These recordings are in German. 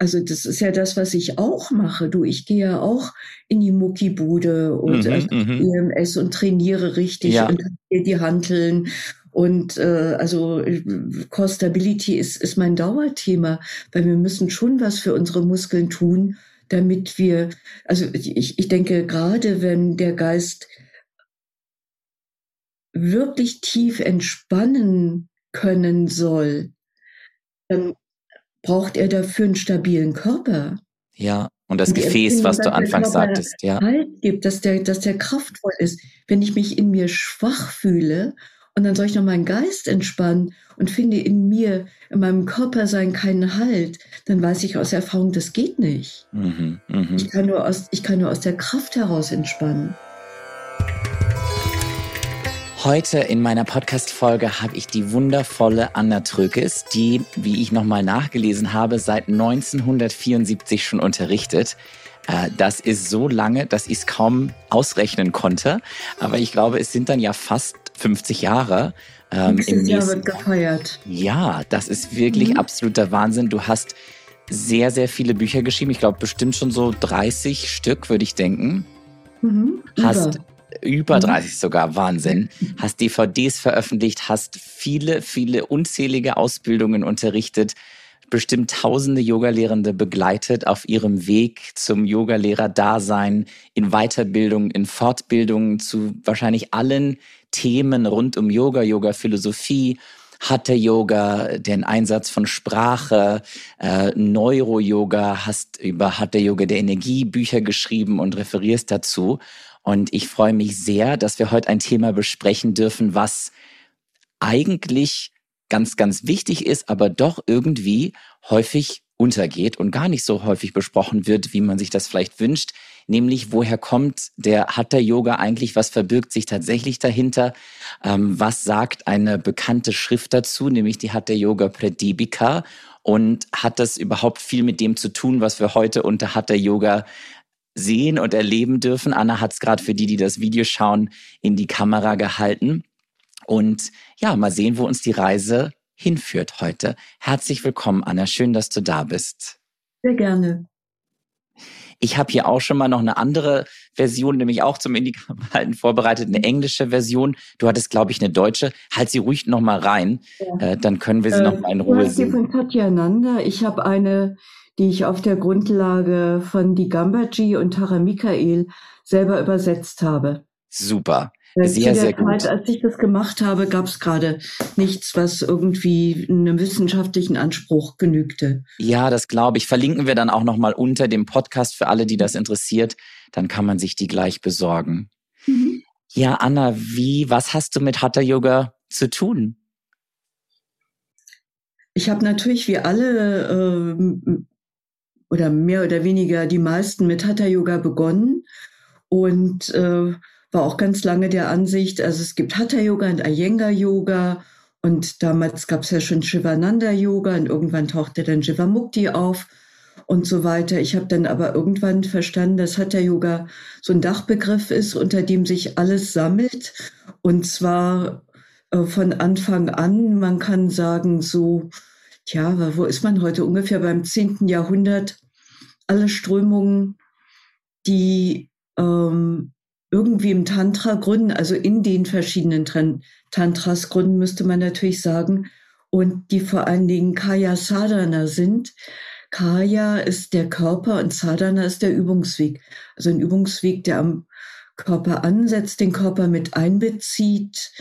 Also das ist ja das, was ich auch mache. Du, ich gehe ja auch in die Muckibude und mhm, also EMS und trainiere richtig ja. und die Hanteln und äh, also Core Stability ist, ist mein Dauerthema, weil wir müssen schon was für unsere Muskeln tun, damit wir, also ich, ich denke, gerade wenn der Geist wirklich tief entspannen können soll, dann braucht er dafür einen stabilen Körper. Ja, und das und Gefäß, was du anfangs sagtest, ja. Halt gibt, dass der, dass der kraftvoll ist. Wenn ich mich in mir schwach fühle und dann soll ich noch meinen Geist entspannen und finde in mir, in meinem Körper sein keinen Halt, dann weiß ich aus Erfahrung, das geht nicht. Mhm, mh. ich, kann nur aus, ich kann nur aus der Kraft heraus entspannen. Heute in meiner Podcast-Folge habe ich die wundervolle Anna Trökes, die, wie ich nochmal nachgelesen habe, seit 1974 schon unterrichtet. Äh, das ist so lange, dass ich es kaum ausrechnen konnte. Aber ich glaube, es sind dann ja fast 50 Jahre. Ähm, im Jahr wird gefeiert. Ja, das ist wirklich mhm. absoluter Wahnsinn. Du hast sehr, sehr viele Bücher geschrieben. Ich glaube, bestimmt schon so 30 Stück, würde ich denken. Mhm. Hast über 30 mhm. sogar, Wahnsinn. Hast DVDs veröffentlicht, hast viele, viele unzählige Ausbildungen unterrichtet, bestimmt tausende Yogalehrende begleitet auf ihrem Weg zum Yogalehrer-Dasein, in Weiterbildung, in Fortbildungen zu wahrscheinlich allen Themen rund um Yoga, Yoga-Philosophie, Hatha-Yoga, den Einsatz von Sprache, äh, Neuro-Yoga, hast über Hatha-Yoga der Energie Bücher geschrieben und referierst dazu. Und ich freue mich sehr, dass wir heute ein Thema besprechen dürfen, was eigentlich ganz, ganz wichtig ist, aber doch irgendwie häufig untergeht und gar nicht so häufig besprochen wird, wie man sich das vielleicht wünscht, nämlich woher kommt der Hatha Yoga eigentlich, was verbirgt sich tatsächlich dahinter, ähm, was sagt eine bekannte Schrift dazu, nämlich die Hatha Yoga Pradipika und hat das überhaupt viel mit dem zu tun, was wir heute unter Hatha Yoga sehen und erleben dürfen. Anna hat es gerade für die, die das Video schauen, in die Kamera gehalten. Und ja, mal sehen, wo uns die Reise hinführt heute. Herzlich willkommen, Anna. Schön, dass du da bist. Sehr gerne. Ich habe hier auch schon mal noch eine andere Version, nämlich auch zum in halten vorbereitet, eine englische Version. Du hattest, glaube ich, eine deutsche. Halt sie ruhig noch mal rein, ja. äh, dann können wir sie äh, noch mal in Ruhe sehen. Die von Katja Nanda. Ich habe eine die ich auf der Grundlage von Digambaji und Tara Michael selber übersetzt habe. Super. Äh, sehr, sehr gut. Zeit, als ich das gemacht habe, gab es gerade nichts, was irgendwie einem wissenschaftlichen Anspruch genügte. Ja, das glaube ich. Verlinken wir dann auch nochmal unter dem Podcast für alle, die das interessiert. Dann kann man sich die gleich besorgen. Mhm. Ja, Anna, wie, was hast du mit Hatha Yoga zu tun? Ich habe natürlich wie alle äh, oder mehr oder weniger die meisten mit Hatha Yoga begonnen und äh, war auch ganz lange der Ansicht, also es gibt Hatha Yoga und Iyengar Yoga und damals gab es ja schon Shivananda Yoga und irgendwann tauchte dann Jivamukti auf und so weiter. Ich habe dann aber irgendwann verstanden, dass Hatha Yoga so ein Dachbegriff ist, unter dem sich alles sammelt und zwar äh, von Anfang an, man kann sagen so Tja, wo ist man heute? Ungefähr beim 10. Jahrhundert. Alle Strömungen, die ähm, irgendwie im Tantra gründen, also in den verschiedenen Tantras gründen, müsste man natürlich sagen, und die vor allen Dingen Kaya Sadhana sind. Kaya ist der Körper und Sadhana ist der Übungsweg. Also ein Übungsweg, der am Körper ansetzt, den Körper mit einbezieht,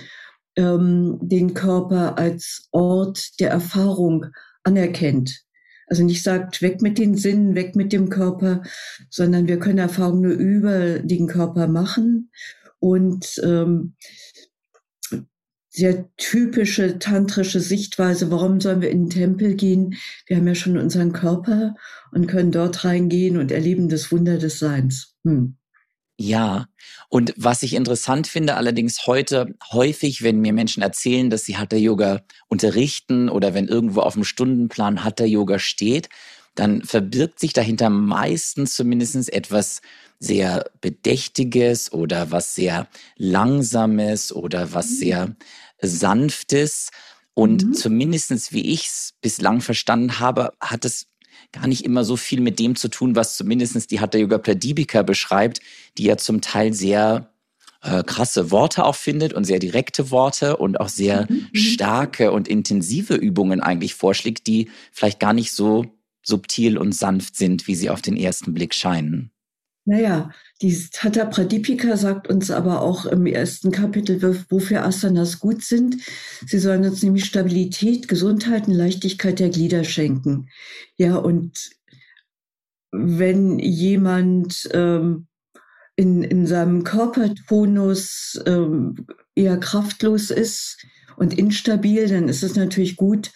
ähm, den Körper als Ort der Erfahrung anerkennt. Also nicht sagt, weg mit den Sinnen, weg mit dem Körper, sondern wir können Erfahrungen nur über den Körper machen. Und ähm, sehr typische tantrische Sichtweise, warum sollen wir in den Tempel gehen? Wir haben ja schon unseren Körper und können dort reingehen und erleben das Wunder des Seins. Hm. Ja, und was ich interessant finde, allerdings heute häufig, wenn mir Menschen erzählen, dass sie Hatha Yoga unterrichten oder wenn irgendwo auf dem Stundenplan Hatha Yoga steht, dann verbirgt sich dahinter meistens zumindest etwas sehr Bedächtiges oder was sehr Langsames oder was mhm. sehr Sanftes. Und mhm. zumindestens wie ich es bislang verstanden habe, hat es gar nicht immer so viel mit dem zu tun, was zumindest die Hatha Yoga Pradipika beschreibt, die ja zum Teil sehr äh, krasse Worte auch findet und sehr direkte Worte und auch sehr mhm. mhm. starke und intensive Übungen eigentlich vorschlägt, die vielleicht gar nicht so subtil und sanft sind, wie sie auf den ersten Blick scheinen. Naja, die Tata Pradipika sagt uns aber auch im ersten Kapitel, wofür Asanas gut sind. Sie sollen uns nämlich Stabilität, Gesundheit und Leichtigkeit der Glieder schenken. Ja, und wenn jemand ähm, in, in seinem Körpertonus ähm, eher kraftlos ist und instabil, dann ist es natürlich gut,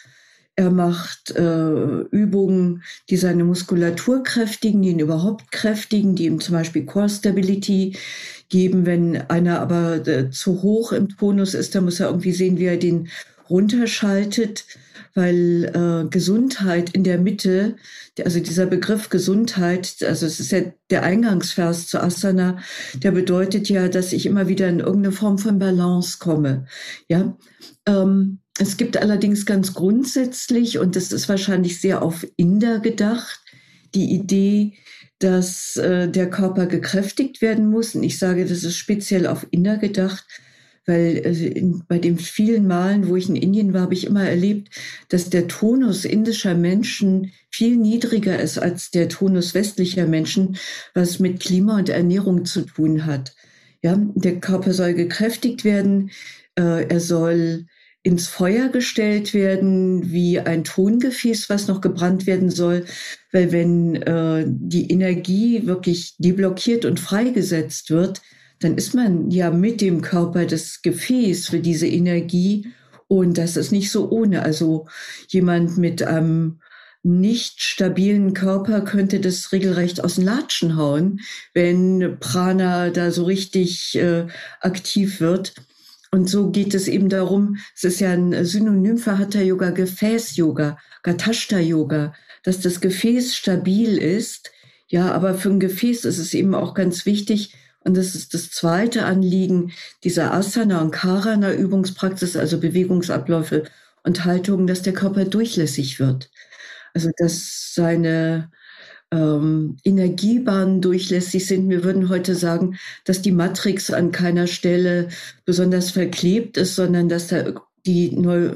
er macht äh, Übungen, die seine Muskulatur kräftigen, die ihn überhaupt kräftigen, die ihm zum Beispiel Core Stability geben. Wenn einer aber äh, zu hoch im Tonus ist, dann muss er irgendwie sehen, wie er den runterschaltet, weil äh, Gesundheit in der Mitte, also dieser Begriff Gesundheit, also es ist ja der Eingangsvers zu Asana, der bedeutet ja, dass ich immer wieder in irgendeine Form von Balance komme. Ja, ähm, es gibt allerdings ganz grundsätzlich, und das ist wahrscheinlich sehr auf Inder gedacht, die Idee, dass äh, der Körper gekräftigt werden muss. Und ich sage, das ist speziell auf Inder gedacht, weil äh, in, bei den vielen Malen, wo ich in Indien war, habe ich immer erlebt, dass der Tonus indischer Menschen viel niedriger ist als der Tonus westlicher Menschen, was mit Klima und Ernährung zu tun hat. Ja, der Körper soll gekräftigt werden, äh, er soll ins Feuer gestellt werden wie ein Tongefäß, was noch gebrannt werden soll. Weil wenn äh, die Energie wirklich deblockiert und freigesetzt wird, dann ist man ja mit dem Körper das Gefäß für diese Energie. Und das ist nicht so ohne. Also jemand mit einem nicht stabilen Körper könnte das regelrecht aus den Latschen hauen, wenn Prana da so richtig äh, aktiv wird. Und so geht es eben darum, es ist ja ein Synonym für Hatha Yoga, Gefäß Yoga, Gatashta Yoga, dass das Gefäß stabil ist. Ja, aber für ein Gefäß ist es eben auch ganz wichtig, und das ist das zweite Anliegen dieser Asana und Karana Übungspraxis, also Bewegungsabläufe und Haltungen, dass der Körper durchlässig wird. Also, dass seine ähm, Energiebahnen durchlässig sind. Wir würden heute sagen, dass die Matrix an keiner Stelle besonders verklebt ist, sondern dass da die, Neu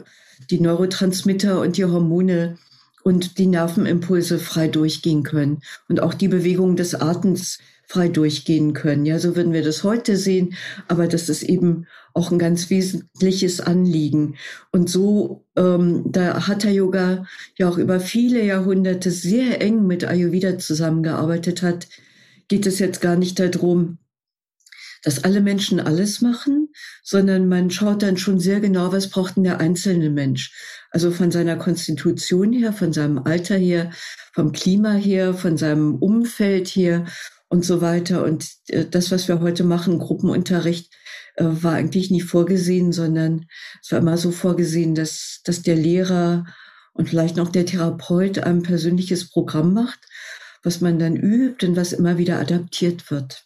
die Neurotransmitter und die Hormone und die Nervenimpulse frei durchgehen können. Und auch die Bewegung des Atems frei durchgehen können. Ja, so würden wir das heute sehen, aber das ist eben auch ein ganz wesentliches Anliegen. Und so, ähm, da Hatha Yoga ja auch über viele Jahrhunderte sehr eng mit Ayurveda zusammengearbeitet hat, geht es jetzt gar nicht darum, dass alle Menschen alles machen, sondern man schaut dann schon sehr genau, was braucht denn der einzelne Mensch. Also von seiner Konstitution her, von seinem Alter her, vom Klima her, von seinem Umfeld her und so weiter. Und äh, das, was wir heute machen, Gruppenunterricht, äh, war eigentlich nie vorgesehen, sondern es war immer so vorgesehen, dass, dass der Lehrer und vielleicht noch der Therapeut ein persönliches Programm macht, was man dann übt und was immer wieder adaptiert wird.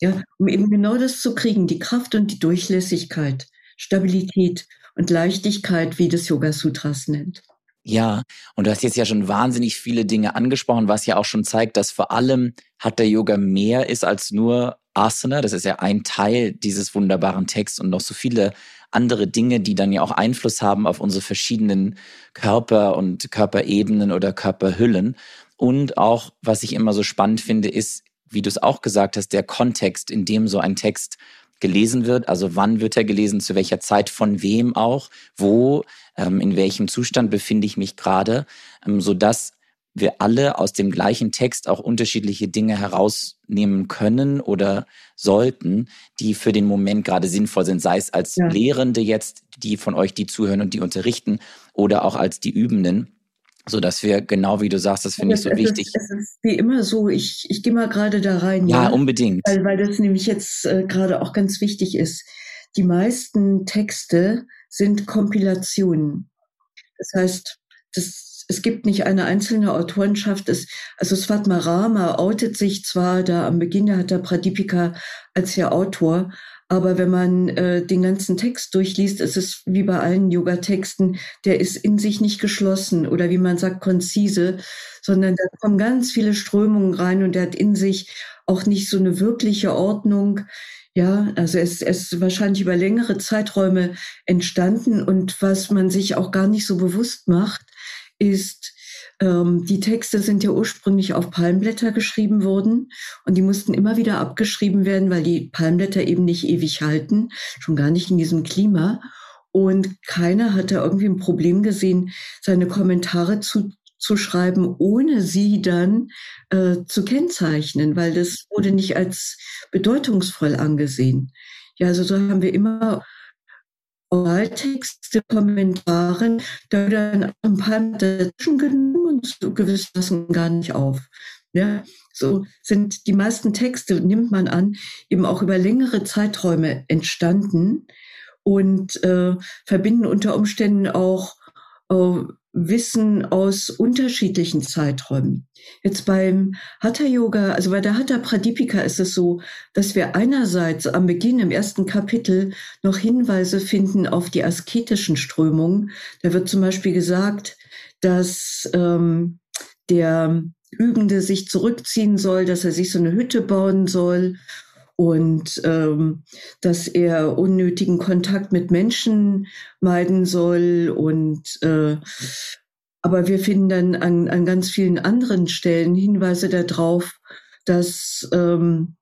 Ja, um eben genau das zu kriegen, die Kraft und die Durchlässigkeit, Stabilität und Leichtigkeit, wie das Yoga Sutras nennt. Ja, und du hast jetzt ja schon wahnsinnig viele Dinge angesprochen, was ja auch schon zeigt, dass vor allem hat der Yoga mehr ist als nur Asana. Das ist ja ein Teil dieses wunderbaren Texts und noch so viele andere Dinge, die dann ja auch Einfluss haben auf unsere verschiedenen Körper und Körperebenen oder Körperhüllen. Und auch, was ich immer so spannend finde, ist, wie du es auch gesagt hast, der Kontext, in dem so ein Text gelesen wird. Also wann wird er gelesen, zu welcher Zeit, von wem auch, wo, ähm, in welchem Zustand befinde ich mich gerade, ähm, so dass wir alle aus dem gleichen Text auch unterschiedliche Dinge herausnehmen können oder sollten, die für den Moment gerade sinnvoll sind, sei es als ja. Lehrende jetzt, die von euch, die zuhören und die unterrichten, oder auch als die Übenden so dass wir genau wie du sagst, das finde ich so es wichtig. Ist, es ist wie immer so. Ich ich gehe mal gerade da rein. Ja, ja, unbedingt. Weil weil das nämlich jetzt äh, gerade auch ganz wichtig ist. Die meisten Texte sind Kompilationen. Das heißt, das, es gibt nicht eine einzelne Autorenschaft. Es, also Svatmarama outet sich zwar da am Beginn, da hat er Pradipika als der Autor, Aber wenn man äh, den ganzen Text durchliest, ist es wie bei allen Yoga-Texten, der ist in sich nicht geschlossen oder wie man sagt, konzise, sondern da kommen ganz viele Strömungen rein und der hat in sich auch nicht so eine wirkliche Ordnung. Ja, also es, es ist wahrscheinlich über längere Zeiträume entstanden und was man sich auch gar nicht so bewusst macht, ist, ähm, die Texte sind ja ursprünglich auf Palmblätter geschrieben worden und die mussten immer wieder abgeschrieben werden, weil die Palmblätter eben nicht ewig halten, schon gar nicht in diesem Klima. Und keiner hat da irgendwie ein Problem gesehen, seine Kommentare zu, zu schreiben, ohne sie dann äh, zu kennzeichnen, weil das wurde nicht als bedeutungsvoll angesehen. Ja, also so haben wir immer Oraltexte, Kommentaren, da dann ein paar dazwischen genommen und so gewiss lassen gar nicht auf. Ja, so sind die meisten Texte, nimmt man an, eben auch über längere Zeiträume entstanden und äh, verbinden unter Umständen auch Wissen aus unterschiedlichen Zeiträumen. Jetzt beim Hatha Yoga, also bei der Hatha Pradipika ist es so, dass wir einerseits am Beginn im ersten Kapitel noch Hinweise finden auf die asketischen Strömungen. Da wird zum Beispiel gesagt, dass ähm, der Übende sich zurückziehen soll, dass er sich so eine Hütte bauen soll und ähm, dass er unnötigen Kontakt mit Menschen meiden soll und äh, aber wir finden dann an, an ganz vielen anderen Stellen Hinweise darauf, dass ähm,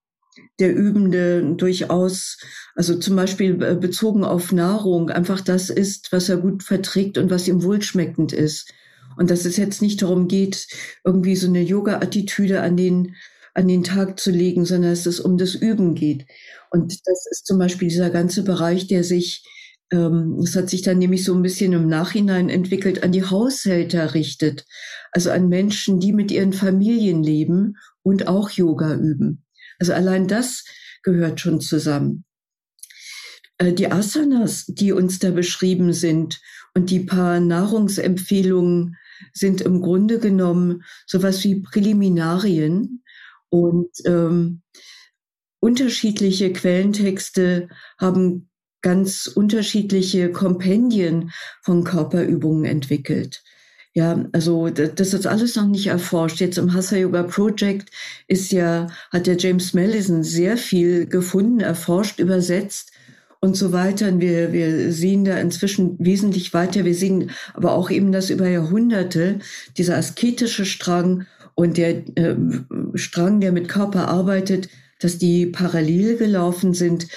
der Übende durchaus, also zum Beispiel äh, bezogen auf Nahrung, einfach das ist, was er gut verträgt und was ihm wohlschmeckend ist. Und dass es jetzt nicht darum geht, irgendwie so eine Yoga-Attitüde an den an den Tag zu legen, sondern dass es um das Üben geht. Und das ist zum Beispiel dieser ganze Bereich, der sich, ähm, das hat sich dann nämlich so ein bisschen im Nachhinein entwickelt, an die Haushälter richtet. Also an Menschen, die mit ihren Familien leben und auch Yoga üben. Also allein das gehört schon zusammen. Äh, die Asanas, die uns da beschrieben sind und die paar Nahrungsempfehlungen sind im Grunde genommen sowas wie Präliminarien, und ähm, unterschiedliche Quellentexte haben ganz unterschiedliche Kompendien von Körperübungen entwickelt. Ja, also das ist alles noch nicht erforscht. Jetzt im Hatha Yoga Project ist ja, hat der James Mellison sehr viel gefunden, erforscht, übersetzt und so weiter. Und wir, wir sehen da inzwischen wesentlich weiter. Wir sehen aber auch eben, dass über Jahrhunderte dieser asketische Strang und der äh, Strang, der mit Körper arbeitet, dass die parallel gelaufen sind.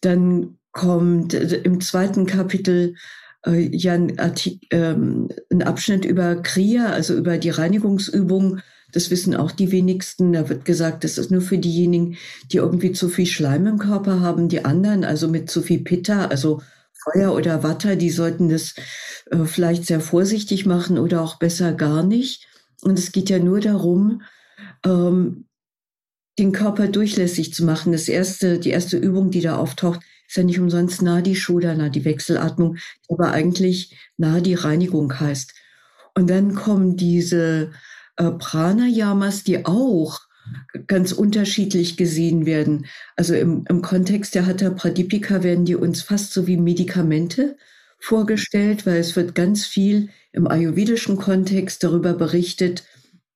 Dann kommt äh, im zweiten Kapitel äh, ja ein, Artik ähm, ein Abschnitt über Kriya, also über die Reinigungsübung. Das wissen auch die wenigsten. Da wird gesagt, das ist nur für diejenigen, die irgendwie zu viel Schleim im Körper haben. Die anderen, also mit zu viel Pitta, also Feuer oder Watter, die sollten das äh, vielleicht sehr vorsichtig machen oder auch besser gar nicht. Und es geht ja nur darum, ähm, den Körper durchlässig zu machen. Das erste, die erste Übung, die da auftaucht, ist ja nicht umsonst Nadi Shodana, die Wechselatmung, die aber eigentlich Nadi Reinigung heißt. Und dann kommen diese äh, Pranayamas, die auch ganz unterschiedlich gesehen werden. Also im, im Kontext der Hatha Pradipika werden die uns fast so wie Medikamente vorgestellt, weil es wird ganz viel im ayurvedischen Kontext darüber berichtet,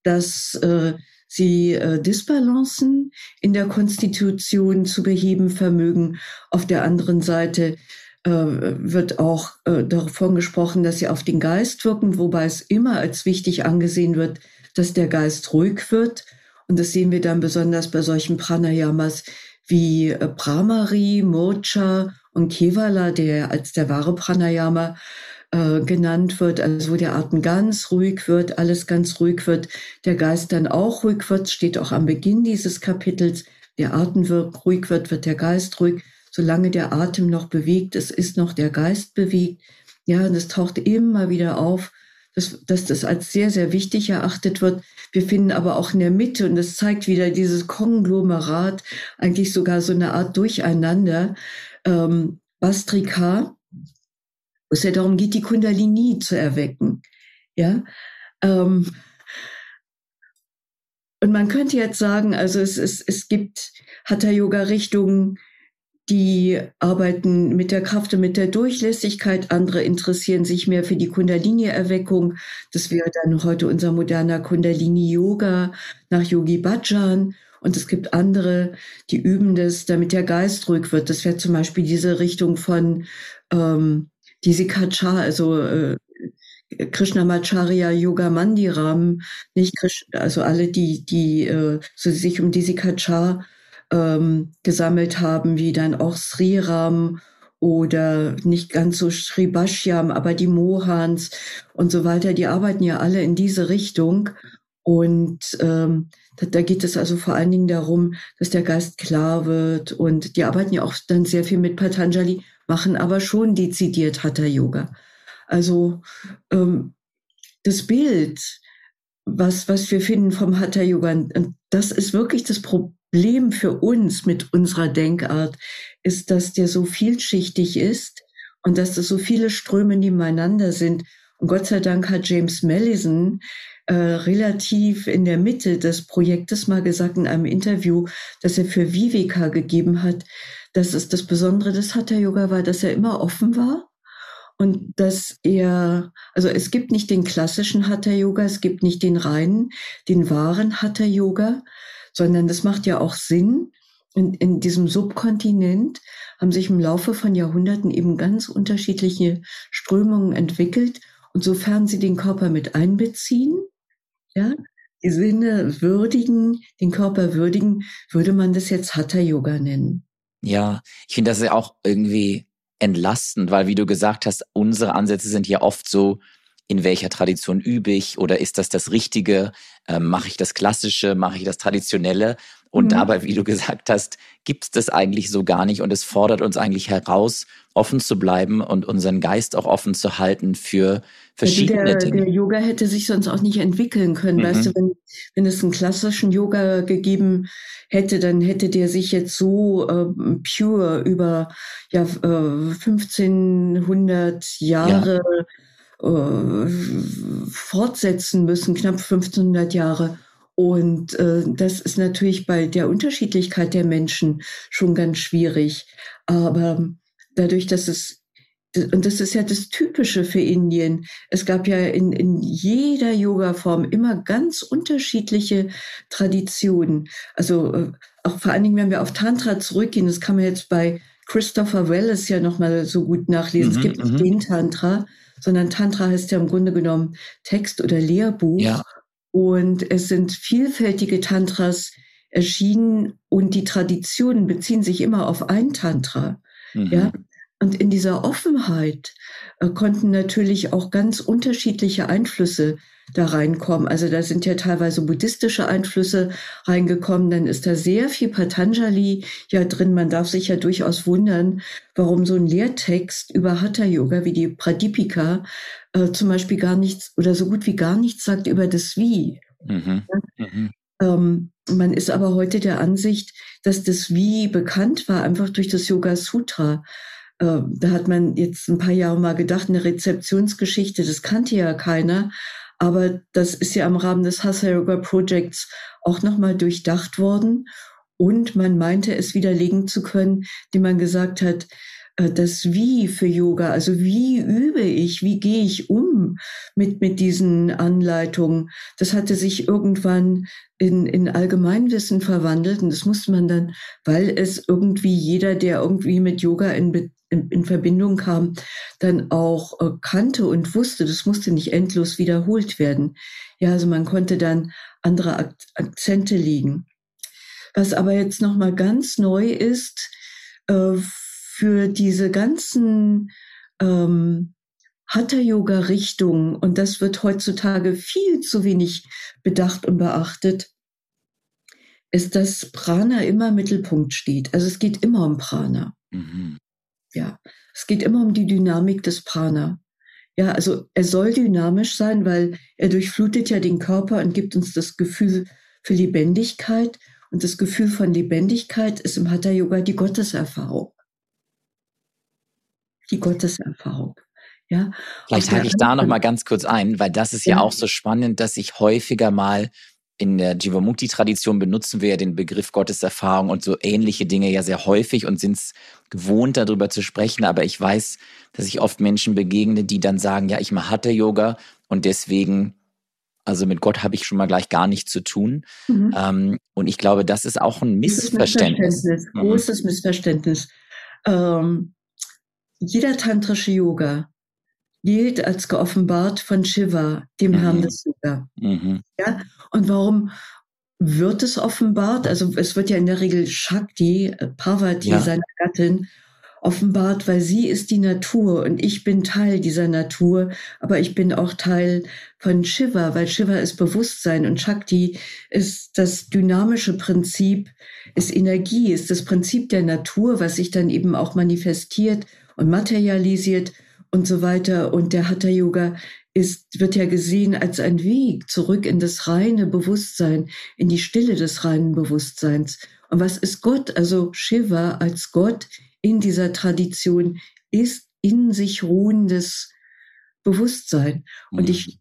dass äh, sie äh, Disbalancen in der Konstitution zu beheben vermögen. Auf der anderen Seite äh, wird auch äh, davon gesprochen, dass sie auf den Geist wirken, wobei es immer als wichtig angesehen wird, dass der Geist ruhig wird. Und das sehen wir dann besonders bei solchen Pranayamas wie äh, Brahmari, Mocha und Kevala, der als der wahre Pranayama äh, genannt wird, also wo der Atem ganz ruhig wird, alles ganz ruhig wird, der Geist dann auch ruhig wird, steht auch am Beginn dieses Kapitels, der Atem wird, ruhig wird, wird der Geist ruhig. Solange der Atem noch bewegt, es ist noch der Geist bewegt. Ja, und es taucht immer wieder auf, dass, dass das als sehr, sehr wichtig erachtet wird. Wir finden aber auch in der Mitte, und das zeigt wieder dieses Konglomerat, eigentlich sogar so eine Art Durcheinander, ähm, Bastrika, wo es ja darum geht, die Kundalini zu erwecken. Ja. Ähm, und man könnte jetzt sagen, also es, es, es gibt Hatha-Yoga-Richtungen, die arbeiten mit der Kraft und mit der Durchlässigkeit. Andere interessieren sich mehr für die Kundalini-Erweckung. Das wäre dann heute unser moderner Kundalini-Yoga nach Yogi Bhajan. Und es gibt andere, die üben das, damit der Geist ruhig wird. Das wäre zum Beispiel diese Richtung von ähm, diese Kacha, also äh, Krishnamacharya Yoga Mandiram, nicht Krish, also alle, die, die äh, so sich um diese Kacha ähm, gesammelt haben, wie dann auch Sriram oder nicht ganz so Sri Bashyam, aber die Mohans und so weiter, die arbeiten ja alle in diese Richtung. Und ähm, da, da geht es also vor allen Dingen darum, dass der Geist klar wird. Und die arbeiten ja auch dann sehr viel mit Patanjali, machen aber schon dezidiert Hatha Yoga. Also ähm, das Bild, was, was wir finden vom Hatha Yoga, das ist wirklich das Problem für uns mit unserer Denkart, ist, dass der so vielschichtig ist und dass es so viele Ströme nebeneinander sind. Und Gott sei Dank hat James Mellison äh, relativ in der Mitte des Projektes mal gesagt in einem Interview, dass er für Viveka gegeben hat, dass es das Besondere des Hatha Yoga war, dass er immer offen war und dass er, also es gibt nicht den klassischen Hatha Yoga, es gibt nicht den reinen, den wahren Hatha Yoga, sondern das macht ja auch Sinn. In, in diesem Subkontinent haben sich im Laufe von Jahrhunderten eben ganz unterschiedliche Strömungen entwickelt. Und sofern sie den Körper mit einbeziehen, ja, die Sinne würdigen, den Körper würdigen, würde man das jetzt Hatha Yoga nennen. Ja, ich finde das ja auch irgendwie entlastend, weil wie du gesagt hast, unsere Ansätze sind ja oft so, in welcher Tradition übe ich oder ist das das Richtige? Ähm, mache ich das Klassische? Mache ich das Traditionelle? Und mhm. dabei, wie du gesagt hast, gibt es das eigentlich so gar nicht und es fordert uns eigentlich heraus, offen zu bleiben und unseren Geist auch offen zu halten für verschiedene der, Dinge. Der Yoga hätte sich sonst auch nicht entwickeln können. Mhm. Weißt du, wenn, wenn es einen klassischen Yoga gegeben hätte, dann hätte der sich jetzt so äh, pure über ja, äh, 1500 Jahre ja. Äh, fortsetzen müssen, knapp 1500 Jahre. Und äh, das ist natürlich bei der Unterschiedlichkeit der Menschen schon ganz schwierig. Aber dadurch, dass es und das ist ja das Typische für Indien. Es gab ja in, in jeder Yoga-Form immer ganz unterschiedliche Traditionen. Also äh, auch vor allen Dingen, wenn wir auf Tantra zurückgehen, das kann man jetzt bei Christopher Wallace ja nochmal so gut nachlesen. Mhm, es gibt nicht mhm. den Tantra, sondern Tantra heißt ja im Grunde genommen Text oder Lehrbuch. Ja. Und es sind vielfältige Tantras erschienen und die Traditionen beziehen sich immer auf ein Tantra. Mhm. Ja, und in dieser Offenheit äh, konnten natürlich auch ganz unterschiedliche Einflüsse da reinkommen. Also da sind ja teilweise buddhistische Einflüsse reingekommen. Dann ist da sehr viel Patanjali ja drin. Man darf sich ja durchaus wundern, warum so ein Lehrtext über Hatha Yoga wie die Pradipika äh, zum Beispiel gar nichts oder so gut wie gar nichts sagt über das Wie. Mhm. Mhm. Ähm, man ist aber heute der Ansicht, dass das Wie bekannt war, einfach durch das Yoga Sutra. Äh, da hat man jetzt ein paar Jahre mal gedacht, eine Rezeptionsgeschichte, das kannte ja keiner. Aber das ist ja im Rahmen des Yoga Projects auch nochmal durchdacht worden. Und man meinte es widerlegen zu können, indem man gesagt hat, äh, das Wie für Yoga, also wie übe ich, wie gehe ich um mit, mit diesen Anleitungen, das hatte sich irgendwann in, in Allgemeinwissen verwandelt und das musste man dann, weil es irgendwie jeder, der irgendwie mit Yoga in, in, in Verbindung kam, dann auch äh, kannte und wusste, das musste nicht endlos wiederholt werden. Ja, also man konnte dann andere Ak Akzente legen. Was aber jetzt nochmal ganz neu ist, äh, für diese ganzen ähm, Hatha-Yoga-Richtungen, und das wird heutzutage viel zu wenig bedacht und beachtet, ist, dass Prana immer im Mittelpunkt steht. Also es geht immer um Prana. Mhm. Ja, es geht immer um die Dynamik des Prana. Ja, also er soll dynamisch sein, weil er durchflutet ja den Körper und gibt uns das Gefühl für Lebendigkeit. Und das Gefühl von Lebendigkeit ist im Hatha Yoga die Gotteserfahrung die Gotteserfahrung. Ja. Vielleicht hake ich da noch mal ganz kurz ein, weil das ist ja, ja auch so spannend, dass ich häufiger mal in der Jivamukti-Tradition benutzen wir ja den Begriff Gotteserfahrung und so ähnliche Dinge ja sehr häufig und sind es gewohnt, darüber zu sprechen. Aber ich weiß, dass ich oft Menschen begegne, die dann sagen, ja, ich mache Hatha-Yoga und deswegen, also mit Gott habe ich schon mal gleich gar nichts zu tun. Mhm. Ähm, und ich glaube, das ist auch ein Missverständnis. Missverständnis mhm. Großes Missverständnis. Ähm, jeder tantrische Yoga gilt als geoffenbart von Shiva, dem mhm. Herrn des Yoga. Mhm. Ja? Und warum wird es offenbart? Also es wird ja in der Regel Shakti, äh, Parvati, ja. seine Gattin, offenbart, weil sie ist die Natur und ich bin Teil dieser Natur, aber ich bin auch Teil von Shiva, weil Shiva ist Bewusstsein und Shakti ist das dynamische Prinzip, ist Energie, ist das Prinzip der Natur, was sich dann eben auch manifestiert und materialisiert und so weiter. Und der Hatha Yoga ist, wird ja gesehen als ein Weg zurück in das reine Bewusstsein, in die Stille des reinen Bewusstseins. Und was ist Gott? Also Shiva als Gott in dieser Tradition ist in sich ruhendes Bewusstsein. Und mhm. ich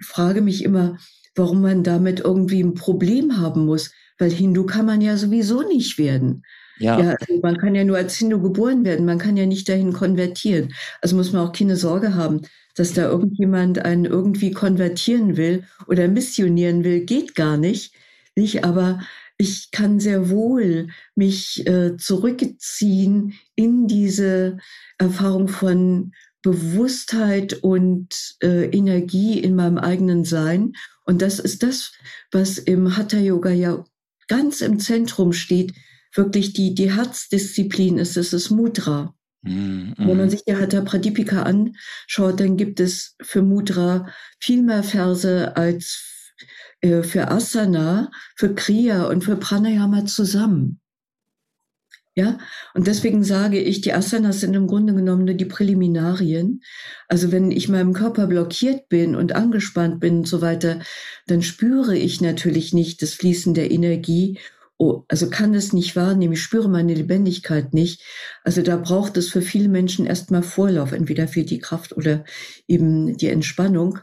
frage mich immer, warum man damit irgendwie ein Problem haben muss, weil Hindu kann man ja sowieso nicht werden. Ja. ja also man kann ja nur als Hindu geboren werden, man kann ja nicht dahin konvertieren. Also muss man auch keine Sorge haben, dass da irgendjemand einen irgendwie konvertieren will oder missionieren will, geht gar nicht. Nicht, aber ich kann sehr wohl mich äh, zurückziehen in diese Erfahrung von Bewusstheit und äh, Energie in meinem eigenen Sein. Und das ist das, was im Hatha Yoga ja ganz im Zentrum steht, wirklich die, die Herzdisziplin ist, es ist Mudra. Mm, Wenn man sich die Hatha Pradipika anschaut, dann gibt es für Mudra viel mehr Verse als äh, für Asana, für Kriya und für Pranayama zusammen. Ja, und deswegen sage ich, die Asanas sind im Grunde genommen nur die Präliminarien. Also wenn ich meinem Körper blockiert bin und angespannt bin und so weiter, dann spüre ich natürlich nicht das Fließen der Energie oh, also kann es nicht wahrnehmen, ich spüre meine Lebendigkeit nicht. Also da braucht es für viele Menschen erstmal Vorlauf, entweder fehlt die Kraft oder eben die Entspannung.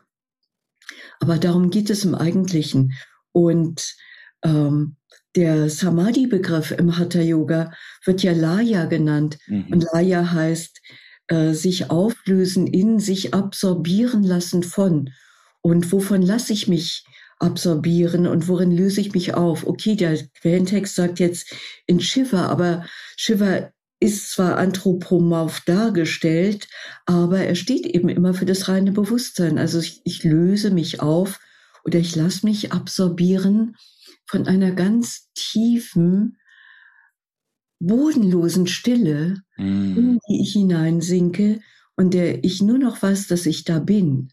Aber darum geht es im Eigentlichen. Und ähm, der Samadhi-Begriff im Hatha-Yoga wird ja Laya genannt. Mhm. Und Laya heißt äh, sich auflösen, in sich absorbieren lassen von. Und wovon lasse ich mich absorbieren und worin löse ich mich auf? Okay, der Quellentext sagt jetzt in Shiva, aber Shiva ist zwar anthropomorph dargestellt, aber er steht eben immer für das reine Bewusstsein. Also ich, ich löse mich auf oder ich lasse mich absorbieren von einer ganz tiefen, bodenlosen Stille, mm. in die ich hineinsinke und der ich nur noch weiß, dass ich da bin.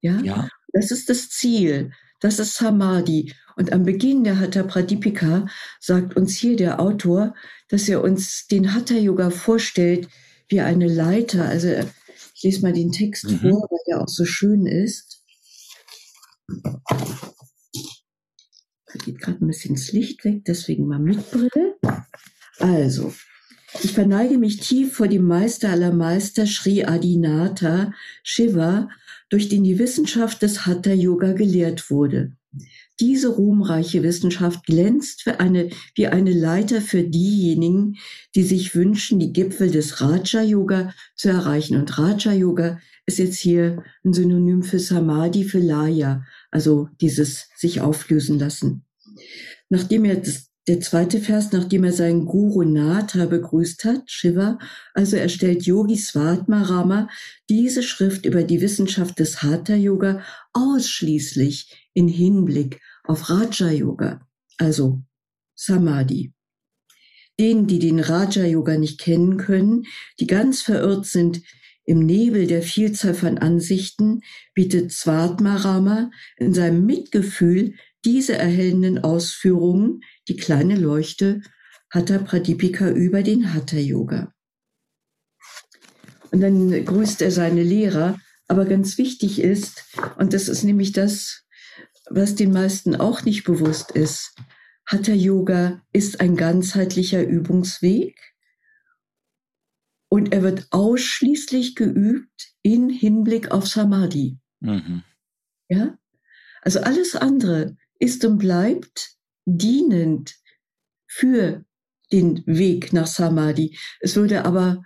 Ja? ja. Das ist das Ziel. Das ist Samadhi. Und am Beginn der Hatha Pradipika sagt uns hier der Autor, dass er uns den Hatha Yoga vorstellt wie eine Leiter. Also ich lese mal den Text mhm. vor, weil der auch so schön ist. Da geht gerade ein bisschen das Licht weg, deswegen mal mit Brille. Also, ich verneige mich tief vor dem Meister aller Meister, Sri Adinata, Shiva, durch den die Wissenschaft des Hatha Yoga gelehrt wurde. Diese ruhmreiche Wissenschaft glänzt für eine, wie eine Leiter für diejenigen, die sich wünschen, die Gipfel des Raja Yoga zu erreichen. Und Raja Yoga ist jetzt hier ein Synonym für Samadhi, für Laya, also dieses sich auflösen lassen. Nachdem er das der zweite Vers, nachdem er seinen Guru Natha begrüßt hat, Shiva, also erstellt Yogi Svatmarama diese Schrift über die Wissenschaft des Hatha Yoga ausschließlich in Hinblick auf Raja Yoga, also Samadhi. Denen, die den Raja Yoga nicht kennen können, die ganz verirrt sind im Nebel der Vielzahl von Ansichten, bietet Svatmarama in seinem Mitgefühl diese erhellenden Ausführungen, die kleine Leuchte Hatha Pradipika über den Hatha Yoga. Und dann grüßt er seine Lehrer. Aber ganz wichtig ist, und das ist nämlich das, was den meisten auch nicht bewusst ist, Hatha Yoga ist ein ganzheitlicher Übungsweg und er wird ausschließlich geübt in Hinblick auf Samadhi. Mhm. Ja? Also alles andere ist und bleibt dienend für den Weg nach Samadhi. Es würde aber,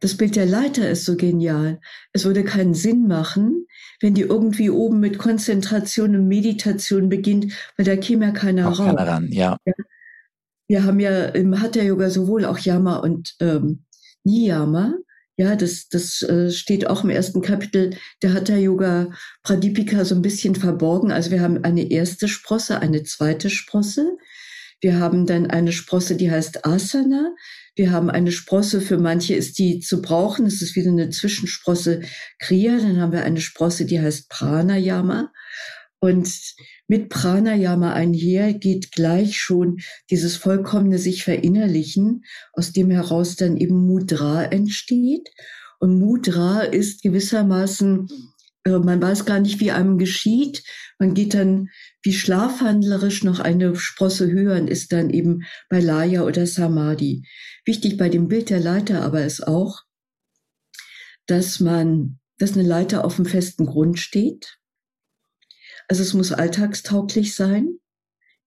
das Bild der Leiter ist so genial. Es würde keinen Sinn machen, wenn die irgendwie oben mit Konzentration und Meditation beginnt, weil da käme ja keiner raus. Keiner ran, ja. ja. Wir haben ja im Hatha Yoga sowohl auch Yama und ähm, Niyama. Ja, das, das äh, steht auch im ersten Kapitel der Hatha Yoga Pradipika so ein bisschen verborgen. Also wir haben eine erste Sprosse, eine zweite Sprosse. Wir haben dann eine Sprosse, die heißt Asana. Wir haben eine Sprosse, für manche ist die zu brauchen. Es ist wieder eine Zwischensprosse Kriya. Dann haben wir eine Sprosse, die heißt Pranayama. Und mit Pranayama einher geht gleich schon dieses vollkommene sich verinnerlichen, aus dem heraus dann eben Mudra entsteht. Und Mudra ist gewissermaßen, äh, man weiß gar nicht, wie einem geschieht. Man geht dann wie schlafhandlerisch noch eine Sprosse höher und ist dann eben bei Laya oder Samadhi. Wichtig bei dem Bild der Leiter aber ist auch, dass man, dass eine Leiter auf einem festen Grund steht also es muss alltagstauglich sein.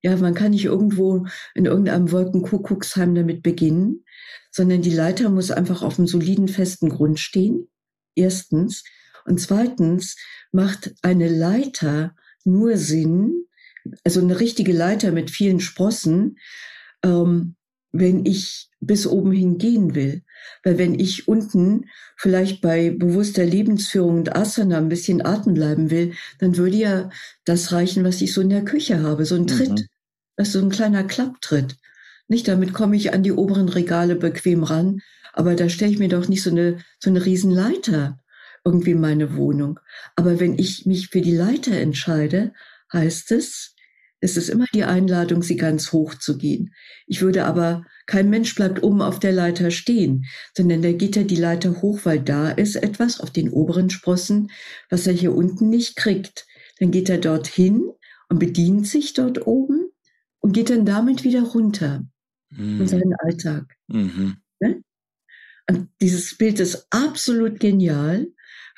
Ja, man kann nicht irgendwo in irgendeinem Wolkenkuckucksheim damit beginnen, sondern die Leiter muss einfach auf einem soliden, festen Grund stehen. Erstens. Und zweitens macht eine Leiter nur Sinn, also eine richtige Leiter mit vielen Sprossen, ähm, wenn ich bis oben hin gehen will. Weil wenn ich unten vielleicht bei bewusster Lebensführung und Asana ein bisschen atmen bleiben will, dann würde ja das reichen, was ich so in der Küche habe, so ein mhm. Tritt. Mhm. Das ist so ein kleiner Klapptritt. Nicht damit komme ich an die oberen Regale bequem ran, aber da stelle ich mir doch nicht so eine, so eine Riesenleiter irgendwie in meine Wohnung. Aber wenn ich mich für die Leiter entscheide, heißt es, es ist immer die Einladung, sie ganz hoch zu gehen. Ich würde aber, kein Mensch bleibt oben auf der Leiter stehen, sondern der geht ja die Leiter hoch, weil da ist etwas auf den oberen Sprossen, was er hier unten nicht kriegt. Dann geht er dorthin und bedient sich dort oben und geht dann damit wieder runter mhm. in seinen Alltag. Mhm. Ne? Und dieses Bild ist absolut genial,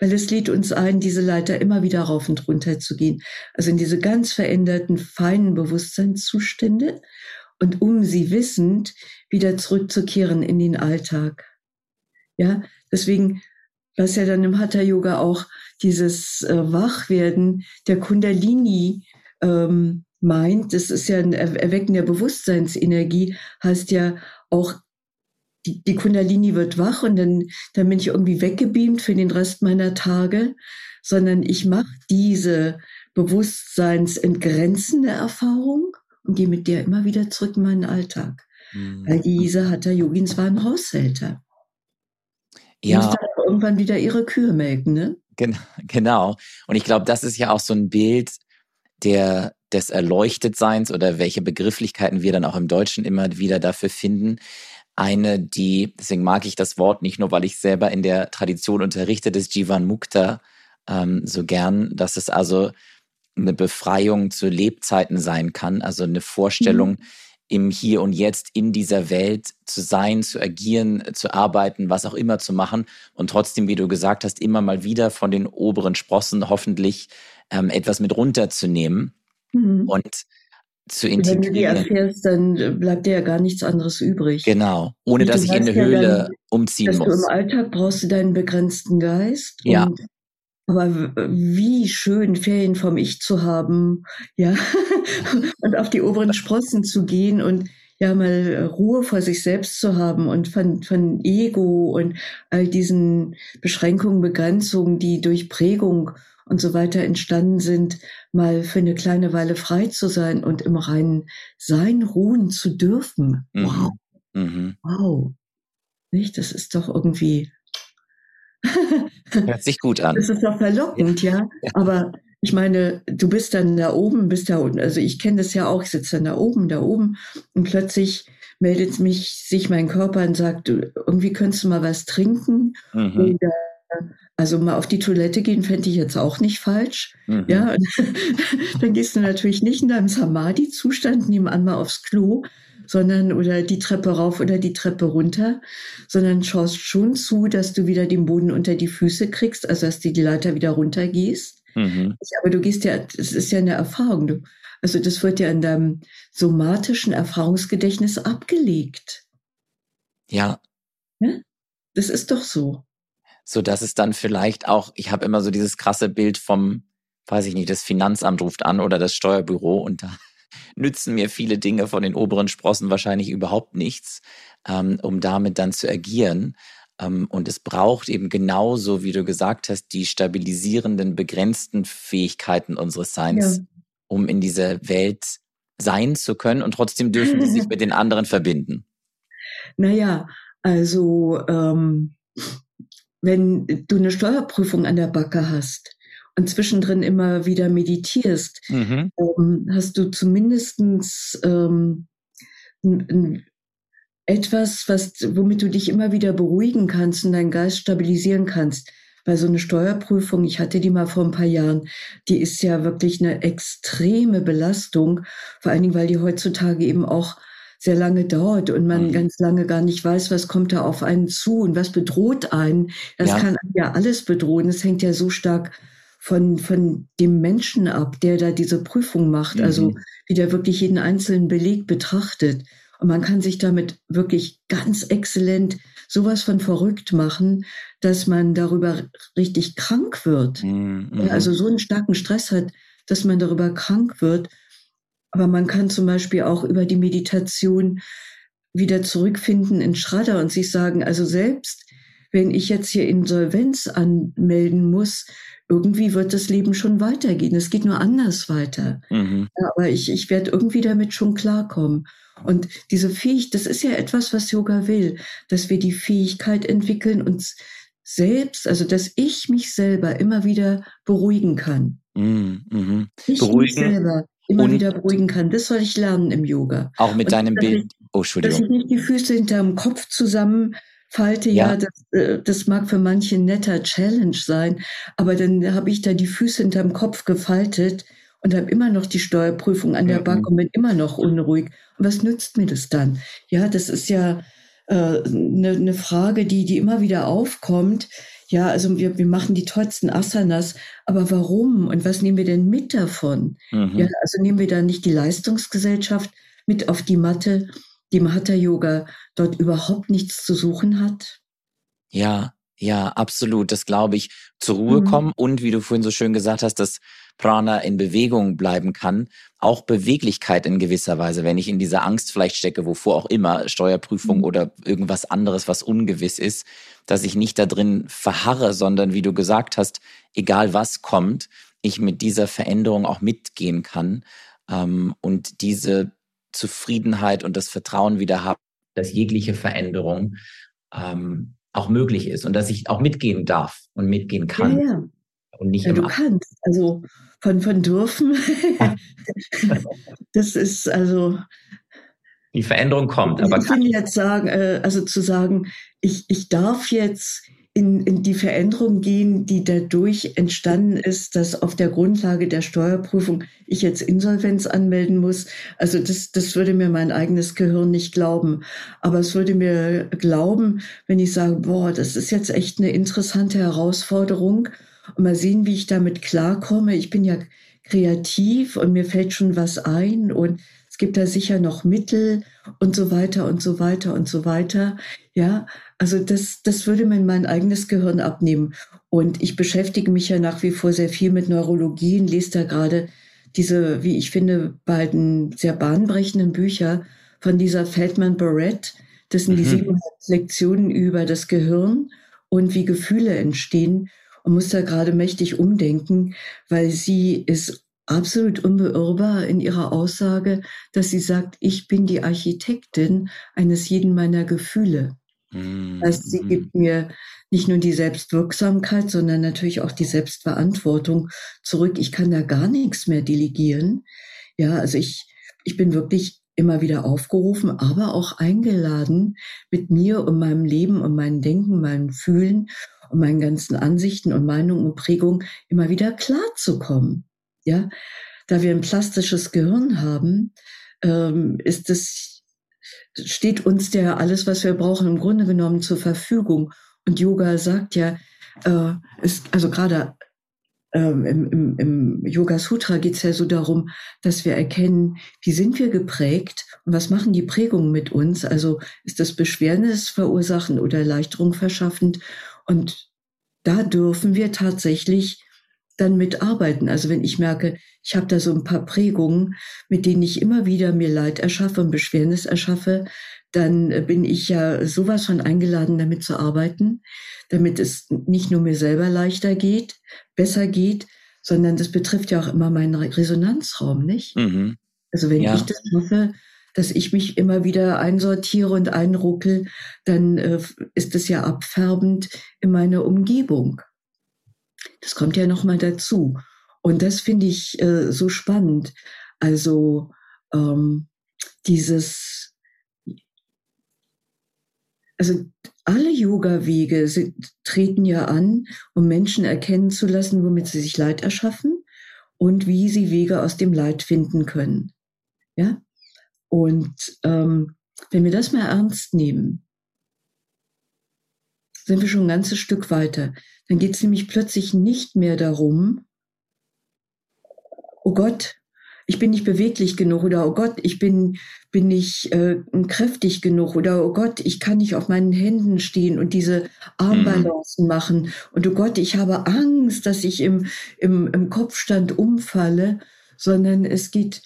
weil es lädt uns ein, diese Leiter immer wieder rauf und runter zu gehen. Also in diese ganz veränderten, feinen Bewusstseinszustände und um sie wissend wieder zurückzukehren in den Alltag. Ja, deswegen, was ja dann im Hatha Yoga auch dieses äh, Wachwerden der Kundalini ähm, meint, das ist ja ein Erwecken der Bewusstseinsenergie, heißt ja auch die, die Kundalini wird wach und dann, dann bin ich irgendwie weggebeamt für den Rest meiner Tage, sondern ich mache diese bewusstseinsentgrenzende Erfahrung und gehe mit der immer wieder zurück in meinen Alltag. Mhm. Weil diese Hatha-Yogins waren Haushälter. Ja. Die dann irgendwann wieder ihre Kühe melken, ne? Genau. Und ich glaube, das ist ja auch so ein Bild der, des Erleuchtetseins oder welche Begrifflichkeiten wir dann auch im Deutschen immer wieder dafür finden, eine, die, deswegen mag ich das Wort nicht nur, weil ich selber in der Tradition unterrichte, des Jivan Mukta ähm, so gern, dass es also eine Befreiung zu Lebzeiten sein kann, also eine Vorstellung, mhm. im Hier und Jetzt in dieser Welt zu sein, zu agieren, zu arbeiten, was auch immer zu machen und trotzdem, wie du gesagt hast, immer mal wieder von den oberen Sprossen hoffentlich ähm, etwas mit runterzunehmen. Mhm. Und zu integrieren. Wenn du die erfährst, dann bleibt dir ja gar nichts anderes übrig. Genau, ohne dass ich in eine Höhle ja dann, umziehen dass muss. Du Im Alltag brauchst du deinen begrenzten Geist. Ja. Und, aber wie schön, Ferien vom Ich zu haben, ja, und auf die oberen Sprossen zu gehen und ja mal Ruhe vor sich selbst zu haben und von, von Ego und all diesen Beschränkungen, Begrenzungen, die durch Prägung und so weiter entstanden sind, mal für eine kleine Weile frei zu sein und im reinen Sein ruhen zu dürfen. Mhm. Wow. Mhm. Wow. Nicht? Das ist doch irgendwie. Hört sich gut an. Das ist doch verlockend, ja. Aber ich meine, du bist dann da oben, bist da unten. Also ich kenne das ja auch, ich sitze dann da oben, da oben und plötzlich meldet mich sich mein Körper und sagt, du, irgendwie könntest du mal was trinken mhm. oder also mal auf die Toilette gehen fände ich jetzt auch nicht falsch. Mhm. Ja, dann gehst du natürlich nicht in deinem Samadhi-Zustand nebenan mal aufs Klo, sondern oder die Treppe rauf oder die Treppe runter, sondern schaust schon zu, dass du wieder den Boden unter die Füße kriegst, also dass du die Leiter wieder runtergehst. Mhm. Aber du gehst ja, es ist ja eine Erfahrung. Du, also das wird ja in deinem somatischen Erfahrungsgedächtnis abgelegt. Ja. ja? Das ist doch so. So dass es dann vielleicht auch, ich habe immer so dieses krasse Bild vom, weiß ich nicht, das Finanzamt ruft an oder das Steuerbüro und da nützen mir viele Dinge von den oberen Sprossen wahrscheinlich überhaupt nichts, ähm, um damit dann zu agieren. Ähm, und es braucht eben genauso, wie du gesagt hast, die stabilisierenden, begrenzten Fähigkeiten unseres Seins, ja. um in dieser Welt sein zu können. Und trotzdem dürfen sie sich mit den anderen verbinden. Naja, also ähm, wenn du eine Steuerprüfung an der Backe hast und zwischendrin immer wieder meditierst, mhm. ähm, hast du zumindestens ähm, etwas, was, womit du dich immer wieder beruhigen kannst und deinen Geist stabilisieren kannst. Weil so eine Steuerprüfung, ich hatte die mal vor ein paar Jahren, die ist ja wirklich eine extreme Belastung, vor allen Dingen, weil die heutzutage eben auch sehr lange dauert und man mhm. ganz lange gar nicht weiß, was kommt da auf einen zu und was bedroht einen. Das ja. kann ja alles bedrohen. Es hängt ja so stark von, von dem Menschen ab, der da diese Prüfung macht. Also mhm. Also wie der wirklich jeden einzelnen Beleg betrachtet. Und man kann sich damit wirklich ganz exzellent sowas von verrückt machen, dass man darüber richtig krank wird. Mhm. Also so einen starken Stress hat, dass man darüber krank wird. Aber man kann zum Beispiel auch über die Meditation wieder zurückfinden in Schradder und sich sagen, also selbst wenn ich jetzt hier Insolvenz anmelden muss, irgendwie wird das Leben schon weitergehen. Es geht nur anders weiter. Mhm. Aber ich, ich werde irgendwie damit schon klarkommen. Und diese Fähigkeit, das ist ja etwas, was Yoga will, dass wir die Fähigkeit entwickeln, uns selbst, also dass ich mich selber immer wieder beruhigen kann. Mhm. mhm. Ich beruhigen. mich selber immer und wieder beruhigen kann. Das soll ich lernen im Yoga. Auch mit und deinem Bild. Oh, Entschuldigung. Dass ich nicht die Füße hinterm Kopf zusammenfalte, ja, ja das, äh, das mag für manche ein netter Challenge sein, aber dann habe ich da die Füße hinterm Kopf gefaltet und habe immer noch die Steuerprüfung an der mhm. Bank und bin immer noch unruhig. Und was nützt mir das dann? Ja, das ist ja eine äh, ne, ne Frage, die, die immer wieder aufkommt. Ja, also wir, wir machen die tollsten Asanas, aber warum und was nehmen wir denn mit davon? Mhm. Ja, also nehmen wir da nicht die Leistungsgesellschaft mit auf die Matte, die im Hatha Yoga dort überhaupt nichts zu suchen hat? Ja, ja, absolut. Das glaube ich. Zur Ruhe mhm. kommen und wie du vorhin so schön gesagt hast, dass Prana in Bewegung bleiben kann. Auch Beweglichkeit in gewisser Weise, wenn ich in dieser Angst vielleicht stecke, wovor auch immer, Steuerprüfung mhm. oder irgendwas anderes, was ungewiss ist, dass ich nicht da drin verharre, sondern wie du gesagt hast, egal was kommt, ich mit dieser Veränderung auch mitgehen kann ähm, und diese Zufriedenheit und das Vertrauen wieder habe, dass jegliche Veränderung ähm, auch möglich ist und dass ich auch mitgehen darf und mitgehen kann. Ja, ja. Und nicht ja, du kannst. Also von, von dürfen. das ist also. Die Veränderung kommt, aber. Ich will jetzt sagen, äh, also zu sagen, ich, ich darf jetzt in, in die Veränderung gehen, die dadurch entstanden ist, dass auf der Grundlage der Steuerprüfung ich jetzt Insolvenz anmelden muss. Also das, das würde mir mein eigenes Gehirn nicht glauben. Aber es würde mir glauben, wenn ich sage, boah, das ist jetzt echt eine interessante Herausforderung. Und mal sehen, wie ich damit klarkomme. Ich bin ja kreativ und mir fällt schon was ein und es gibt da sicher noch Mittel und so weiter und so weiter und so weiter. Ja, also das, das würde mir mein eigenes Gehirn abnehmen. Und ich beschäftige mich ja nach wie vor sehr viel mit Neurologie und lese da gerade diese, wie ich finde, beiden sehr bahnbrechenden Bücher von dieser Feldman Barrett. Das sind mhm. die sieben Lektionen über das Gehirn und wie Gefühle entstehen. Und muss da gerade mächtig umdenken, weil sie ist absolut unbeirrbar in ihrer Aussage, dass sie sagt, ich bin die Architektin eines jeden meiner Gefühle. Mhm. Das heißt, sie gibt mir nicht nur die Selbstwirksamkeit, sondern natürlich auch die Selbstverantwortung zurück. Ich kann da gar nichts mehr delegieren. Ja, also ich, ich bin wirklich immer wieder aufgerufen, aber auch eingeladen, mit mir und meinem Leben und meinem Denken, meinem Fühlen und meinen ganzen Ansichten und Meinungen und Prägungen immer wieder klarzukommen. Ja, da wir ein plastisches Gehirn haben, ähm, ist es steht uns der alles, was wir brauchen, im Grunde genommen zur Verfügung. Und Yoga sagt ja, äh, ist, also gerade ähm, im, im, Yoga Sutra geht es ja so darum, dass wir erkennen, wie sind wir geprägt und was machen die Prägungen mit uns. Also ist das Beschwernis verursachend oder Erleichterung verschaffend. Und da dürfen wir tatsächlich dann mitarbeiten. Also wenn ich merke, ich habe da so ein paar Prägungen, mit denen ich immer wieder mir Leid erschaffe und Beschwernis erschaffe, dann bin ich ja sowas von eingeladen, damit zu arbeiten, damit es nicht nur mir selber leichter geht, besser geht, sondern das betrifft ja auch immer meinen Resonanzraum, nicht? Mhm. Also wenn ja. ich das hoffe, dass ich mich immer wieder einsortiere und einruckel, dann äh, ist es ja abfärbend in meiner Umgebung. Das kommt ja noch mal dazu. Und das finde ich äh, so spannend. Also ähm, dieses, also alle Yoga-Wege treten ja an, um Menschen erkennen zu lassen, womit sie sich Leid erschaffen und wie sie Wege aus dem Leid finden können. Ja, und ähm, wenn wir das mal ernst nehmen, sind wir schon ein ganzes Stück weiter. Dann geht es nämlich plötzlich nicht mehr darum, oh Gott, ich bin nicht beweglich genug oder oh Gott, ich bin, bin nicht äh, kräftig genug oder oh Gott, ich kann nicht auf meinen Händen stehen und diese Armbalancen mhm. machen und oh Gott, ich habe Angst, dass ich im, im, im Kopfstand umfalle, sondern es geht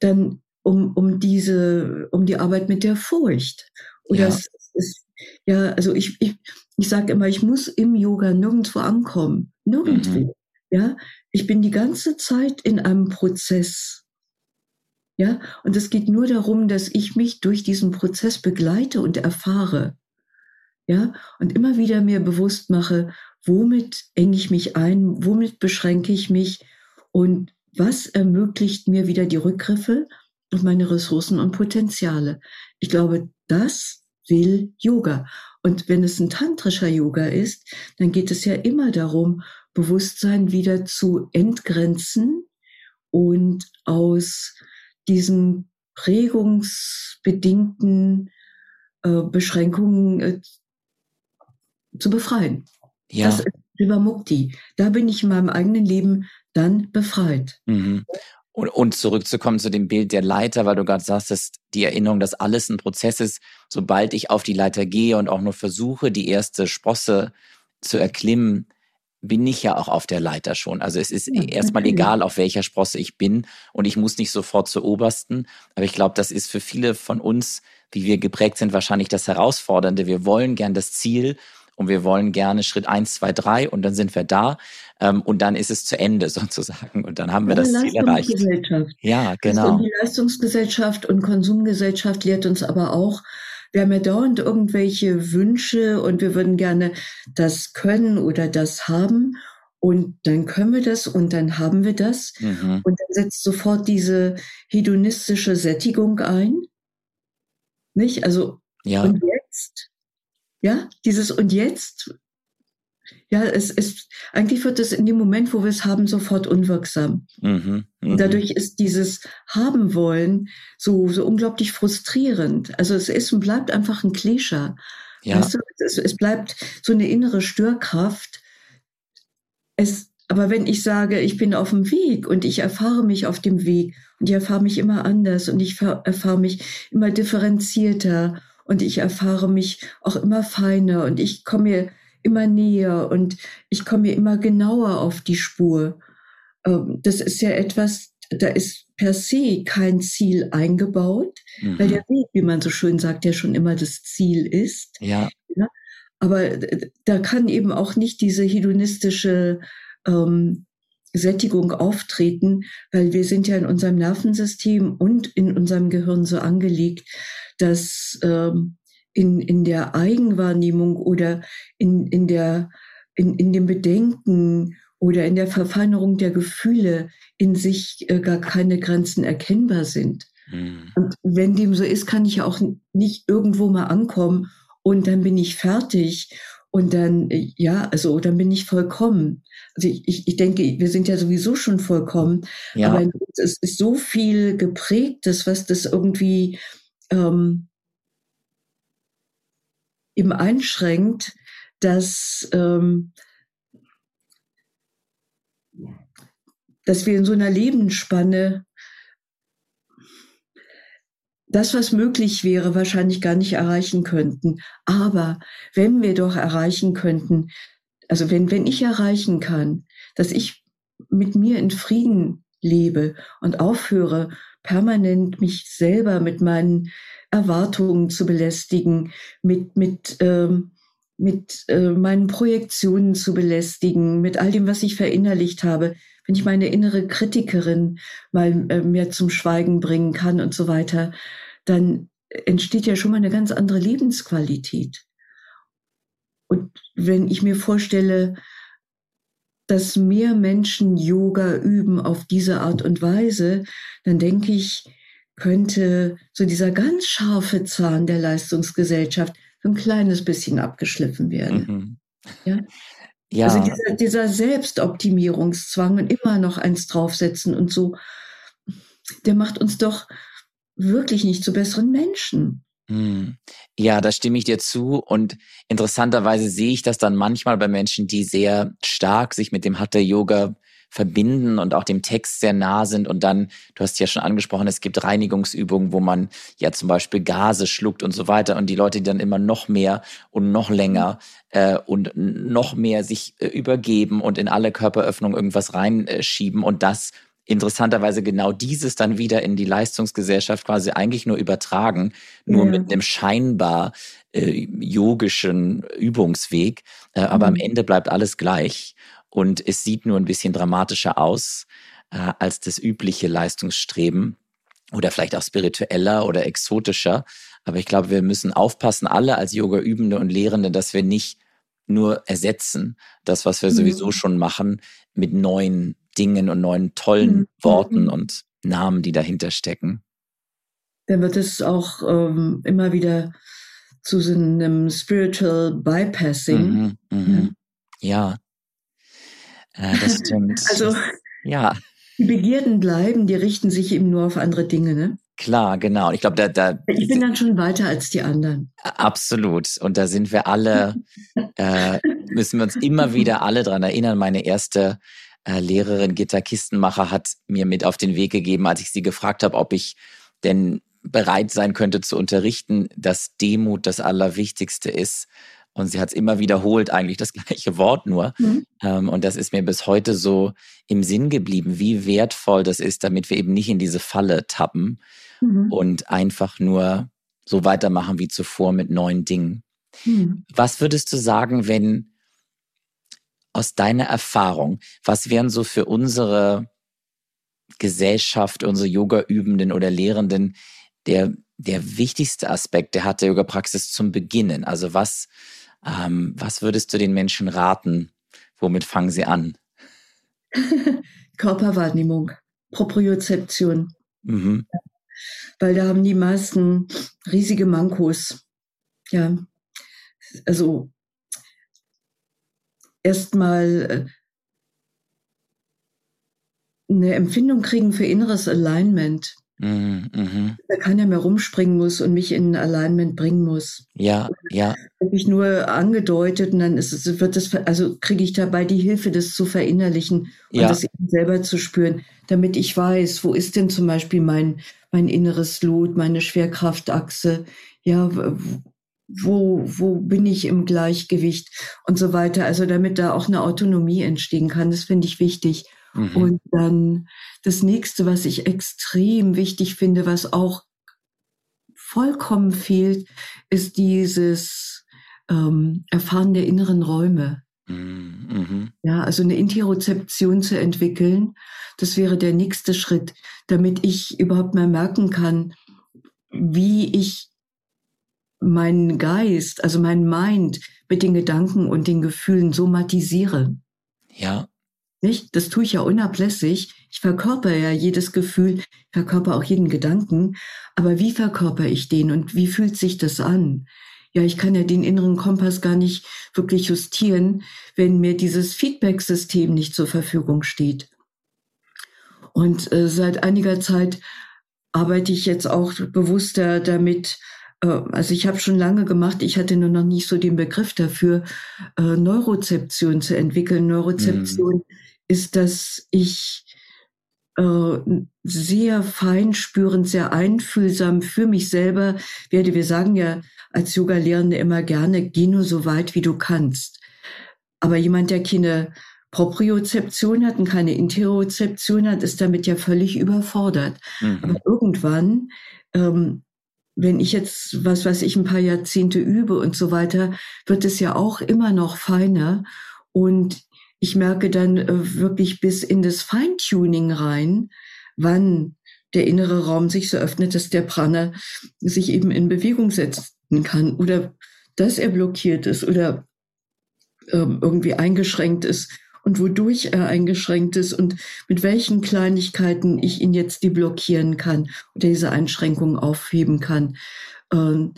dann um, um diese, um die Arbeit mit der Furcht. Oder ja. es ist, ja, also ich, ich, ich sage immer, ich muss im Yoga nirgendwo ankommen. Nirgendwo. Mhm. Ja, ich bin die ganze Zeit in einem Prozess. Ja, und es geht nur darum, dass ich mich durch diesen Prozess begleite und erfahre. Ja, und immer wieder mir bewusst mache, womit enge ich mich ein, womit beschränke ich mich und was ermöglicht mir wieder die Rückgriffe auf meine Ressourcen und Potenziale. Ich glaube, das will Yoga. Und wenn es ein tantrischer Yoga ist, dann geht es ja immer darum, Bewusstsein wieder zu entgrenzen und aus diesen prägungsbedingten äh, Beschränkungen äh, zu befreien. Ja. Das ist Mukti. Da bin ich in meinem eigenen Leben dann befreit. Mhm. Und, und zurückzukommen zu dem Bild der Leiter, weil du gerade sagst, dass die Erinnerung, dass alles ein Prozess ist, sobald ich auf die Leiter gehe und auch nur versuche, die erste Sprosse zu erklimmen, bin ich ja auch auf der Leiter schon. Also es ist ja, erstmal natürlich. egal, auf welcher Sprosse ich bin und ich muss nicht sofort zur obersten. Aber ich glaube, das ist für viele von uns, wie wir geprägt sind, wahrscheinlich das Herausfordernde. Wir wollen gern das Ziel und wir wollen gerne Schritt eins, zwei, drei und dann sind wir da ähm, und dann ist es zu Ende sozusagen und dann haben wir das Ziel erreicht. Ja, genau. Also die Leistungsgesellschaft und Konsumgesellschaft lehrt uns aber auch, wir haben ja dauernd irgendwelche Wünsche und wir würden gerne das können oder das haben. Und dann können wir das und dann haben wir das. Mhm. Und dann setzt sofort diese hedonistische Sättigung ein. Nicht? Also, ja. und jetzt? Ja, dieses und jetzt ja, es ist, eigentlich wird es in dem Moment, wo wir es haben, sofort unwirksam. Mhm, mh. Dadurch ist dieses Haben wollen so, so unglaublich frustrierend. Also es ist und bleibt einfach ein Klischee. Ja. Weißt du, es, es bleibt so eine innere Störkraft. Es, aber wenn ich sage, ich bin auf dem Weg und ich erfahre mich auf dem Weg und ich erfahre mich immer anders und ich erfahre mich immer differenzierter und ich erfahre mich auch immer feiner und ich komme mir immer näher und ich komme immer genauer auf die Spur. Ähm, das ist ja etwas, da ist per se kein Ziel eingebaut, mhm. weil der Weg, wie man so schön sagt, ja schon immer das Ziel ist. Ja. ja? Aber da kann eben auch nicht diese hedonistische ähm, Sättigung auftreten, weil wir sind ja in unserem Nervensystem und in unserem Gehirn so angelegt, dass ähm, in, in der Eigenwahrnehmung oder in, in, der, in, in dem Bedenken oder in der Verfeinerung der Gefühle in sich äh, gar keine Grenzen erkennbar sind. Mhm. Und wenn dem so ist, kann ich ja auch nicht irgendwo mal ankommen und dann bin ich fertig und dann, äh, ja, also dann bin ich vollkommen. Also ich, ich, ich denke, wir sind ja sowieso schon vollkommen, ja. aber es ist so viel geprägtes, was das irgendwie ähm, eben einschränkt, dass, ähm, dass wir in so einer Lebensspanne das, was möglich wäre, wahrscheinlich gar nicht erreichen könnten. Aber wenn wir doch erreichen könnten, also wenn, wenn ich erreichen kann, dass ich mit mir in Frieden lebe und aufhöre, permanent mich selber mit meinen Erwartungen zu belästigen, mit, mit, ähm, mit äh, meinen Projektionen zu belästigen, mit all dem, was ich verinnerlicht habe, wenn ich meine innere Kritikerin mal äh, mehr zum Schweigen bringen kann und so weiter, dann entsteht ja schon mal eine ganz andere Lebensqualität. Und wenn ich mir vorstelle, dass mehr Menschen Yoga üben auf diese Art und Weise, dann denke ich, könnte so dieser ganz scharfe Zahn der Leistungsgesellschaft so ein kleines bisschen abgeschliffen werden. Mhm. Ja? Ja. Also dieser, dieser Selbstoptimierungszwang und immer noch eins draufsetzen und so, der macht uns doch wirklich nicht zu besseren Menschen. Hm. Ja, da stimme ich dir zu. Und interessanterweise sehe ich das dann manchmal bei Menschen, die sehr stark sich mit dem Hatha Yoga verbinden und auch dem Text sehr nah sind. Und dann, du hast ja schon angesprochen, es gibt Reinigungsübungen, wo man ja zum Beispiel Gase schluckt und so weiter. Und die Leute, die dann immer noch mehr und noch länger äh, und noch mehr sich äh, übergeben und in alle Körperöffnungen irgendwas reinschieben und das interessanterweise genau dieses dann wieder in die Leistungsgesellschaft quasi eigentlich nur übertragen, nur ja. mit einem scheinbar äh, yogischen Übungsweg. Äh, aber mhm. am Ende bleibt alles gleich und es sieht nur ein bisschen dramatischer aus äh, als das übliche Leistungsstreben oder vielleicht auch spiritueller oder exotischer. Aber ich glaube, wir müssen aufpassen, alle als Yoga-Übende und Lehrende, dass wir nicht nur ersetzen, das, was wir mhm. sowieso schon machen, mit neuen Dingen und neuen tollen mhm. Worten mhm. und Namen, die dahinter stecken. Dann wird es auch ähm, immer wieder zu so einem Spiritual Bypassing. Mhm, mhm. Ja, äh, das stimmt. also, ja. Die Begierden bleiben, die richten sich eben nur auf andere Dinge, ne? Klar, genau. Ich glaube, da, da. Ich bin dann schon weiter als die anderen. Absolut. Und da sind wir alle, äh, müssen wir uns immer wieder alle dran erinnern. Meine erste äh, Lehrerin Gitta Kistenmacher hat mir mit auf den Weg gegeben, als ich sie gefragt habe, ob ich denn bereit sein könnte zu unterrichten, dass Demut das Allerwichtigste ist. Und sie hat es immer wiederholt, eigentlich das gleiche Wort nur. Mhm. Ähm, und das ist mir bis heute so im Sinn geblieben, wie wertvoll das ist, damit wir eben nicht in diese Falle tappen mhm. und einfach nur so weitermachen wie zuvor mit neuen Dingen. Mhm. Was würdest du sagen, wenn aus deiner Erfahrung, was wären so für unsere Gesellschaft, unsere Yoga-Übenden oder Lehrenden der, der wichtigste Aspekt der Hatha-Yoga-Praxis zum Beginnen? Also was, ähm, was würdest du den Menschen raten? Womit fangen sie an? Körperwahrnehmung, Propriozeption. Mhm. Weil da haben die meisten riesige Mankos. Ja, also erstmal äh, eine Empfindung kriegen für inneres Alignment. Mhm, mh. Da keiner mehr rumspringen muss und mich in Alignment bringen muss. Ja, ja. Habe ich nur angedeutet und dann ist es, wird das, also kriege ich dabei die Hilfe, das zu verinnerlichen und ja. das eben selber zu spüren, damit ich weiß, wo ist denn zum Beispiel mein, mein inneres Lot, meine Schwerkraftachse, ja, wo, wo bin ich im Gleichgewicht und so weiter. Also damit da auch eine Autonomie entstehen kann, das finde ich wichtig. Mhm. Und dann das nächste, was ich extrem wichtig finde, was auch vollkommen fehlt, ist dieses ähm, Erfahren der inneren Räume. Mhm. mhm. Ja, also eine Interozeption zu entwickeln, das wäre der nächste Schritt, damit ich überhaupt mal merken kann, wie ich meinen Geist, also mein Mind mit den Gedanken und den Gefühlen somatisiere. Ja. Nicht? Das tue ich ja unablässig. Ich verkörper ja jedes Gefühl, ich verkörper auch jeden Gedanken. Aber wie verkörper ich den und wie fühlt sich das an? Ja, ich kann ja den inneren Kompass gar nicht wirklich justieren, wenn mir dieses Feedback-System nicht zur Verfügung steht. Und äh, seit einiger Zeit arbeite ich jetzt auch bewusster damit, äh, also ich habe schon lange gemacht, ich hatte nur noch nicht so den Begriff dafür, äh, Neurozeption zu entwickeln. Neurozeption mhm. Ist, dass ich äh, sehr feinspürend, sehr einfühlsam für mich selber werde. Wir sagen ja als Yoga-Lehrende immer gerne, geh nur so weit, wie du kannst. Aber jemand, der keine Propriozeption hat und keine Interozeption hat, ist damit ja völlig überfordert. Mhm. Aber irgendwann, ähm, wenn ich jetzt, was weiß ich, ein paar Jahrzehnte übe und so weiter, wird es ja auch immer noch feiner. Und ich merke dann äh, wirklich bis in das Feintuning rein, wann der innere Raum sich so öffnet, dass der Prana sich eben in Bewegung setzen kann oder dass er blockiert ist oder ähm, irgendwie eingeschränkt ist und wodurch er eingeschränkt ist und mit welchen Kleinigkeiten ich ihn jetzt deblockieren kann oder diese Einschränkungen aufheben kann. Ähm,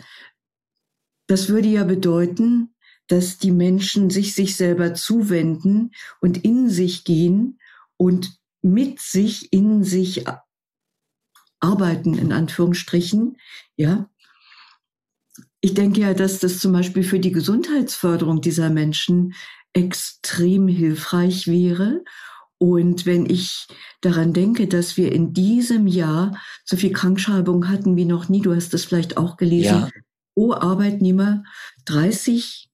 das würde ja bedeuten, dass die Menschen sich sich selber zuwenden und in sich gehen und mit sich in sich arbeiten, in Anführungsstrichen, ja. Ich denke ja, dass das zum Beispiel für die Gesundheitsförderung dieser Menschen extrem hilfreich wäre. Und wenn ich daran denke, dass wir in diesem Jahr so viel Krankschreibung hatten wie noch nie, du hast das vielleicht auch gelesen, ja. pro Arbeitnehmer 30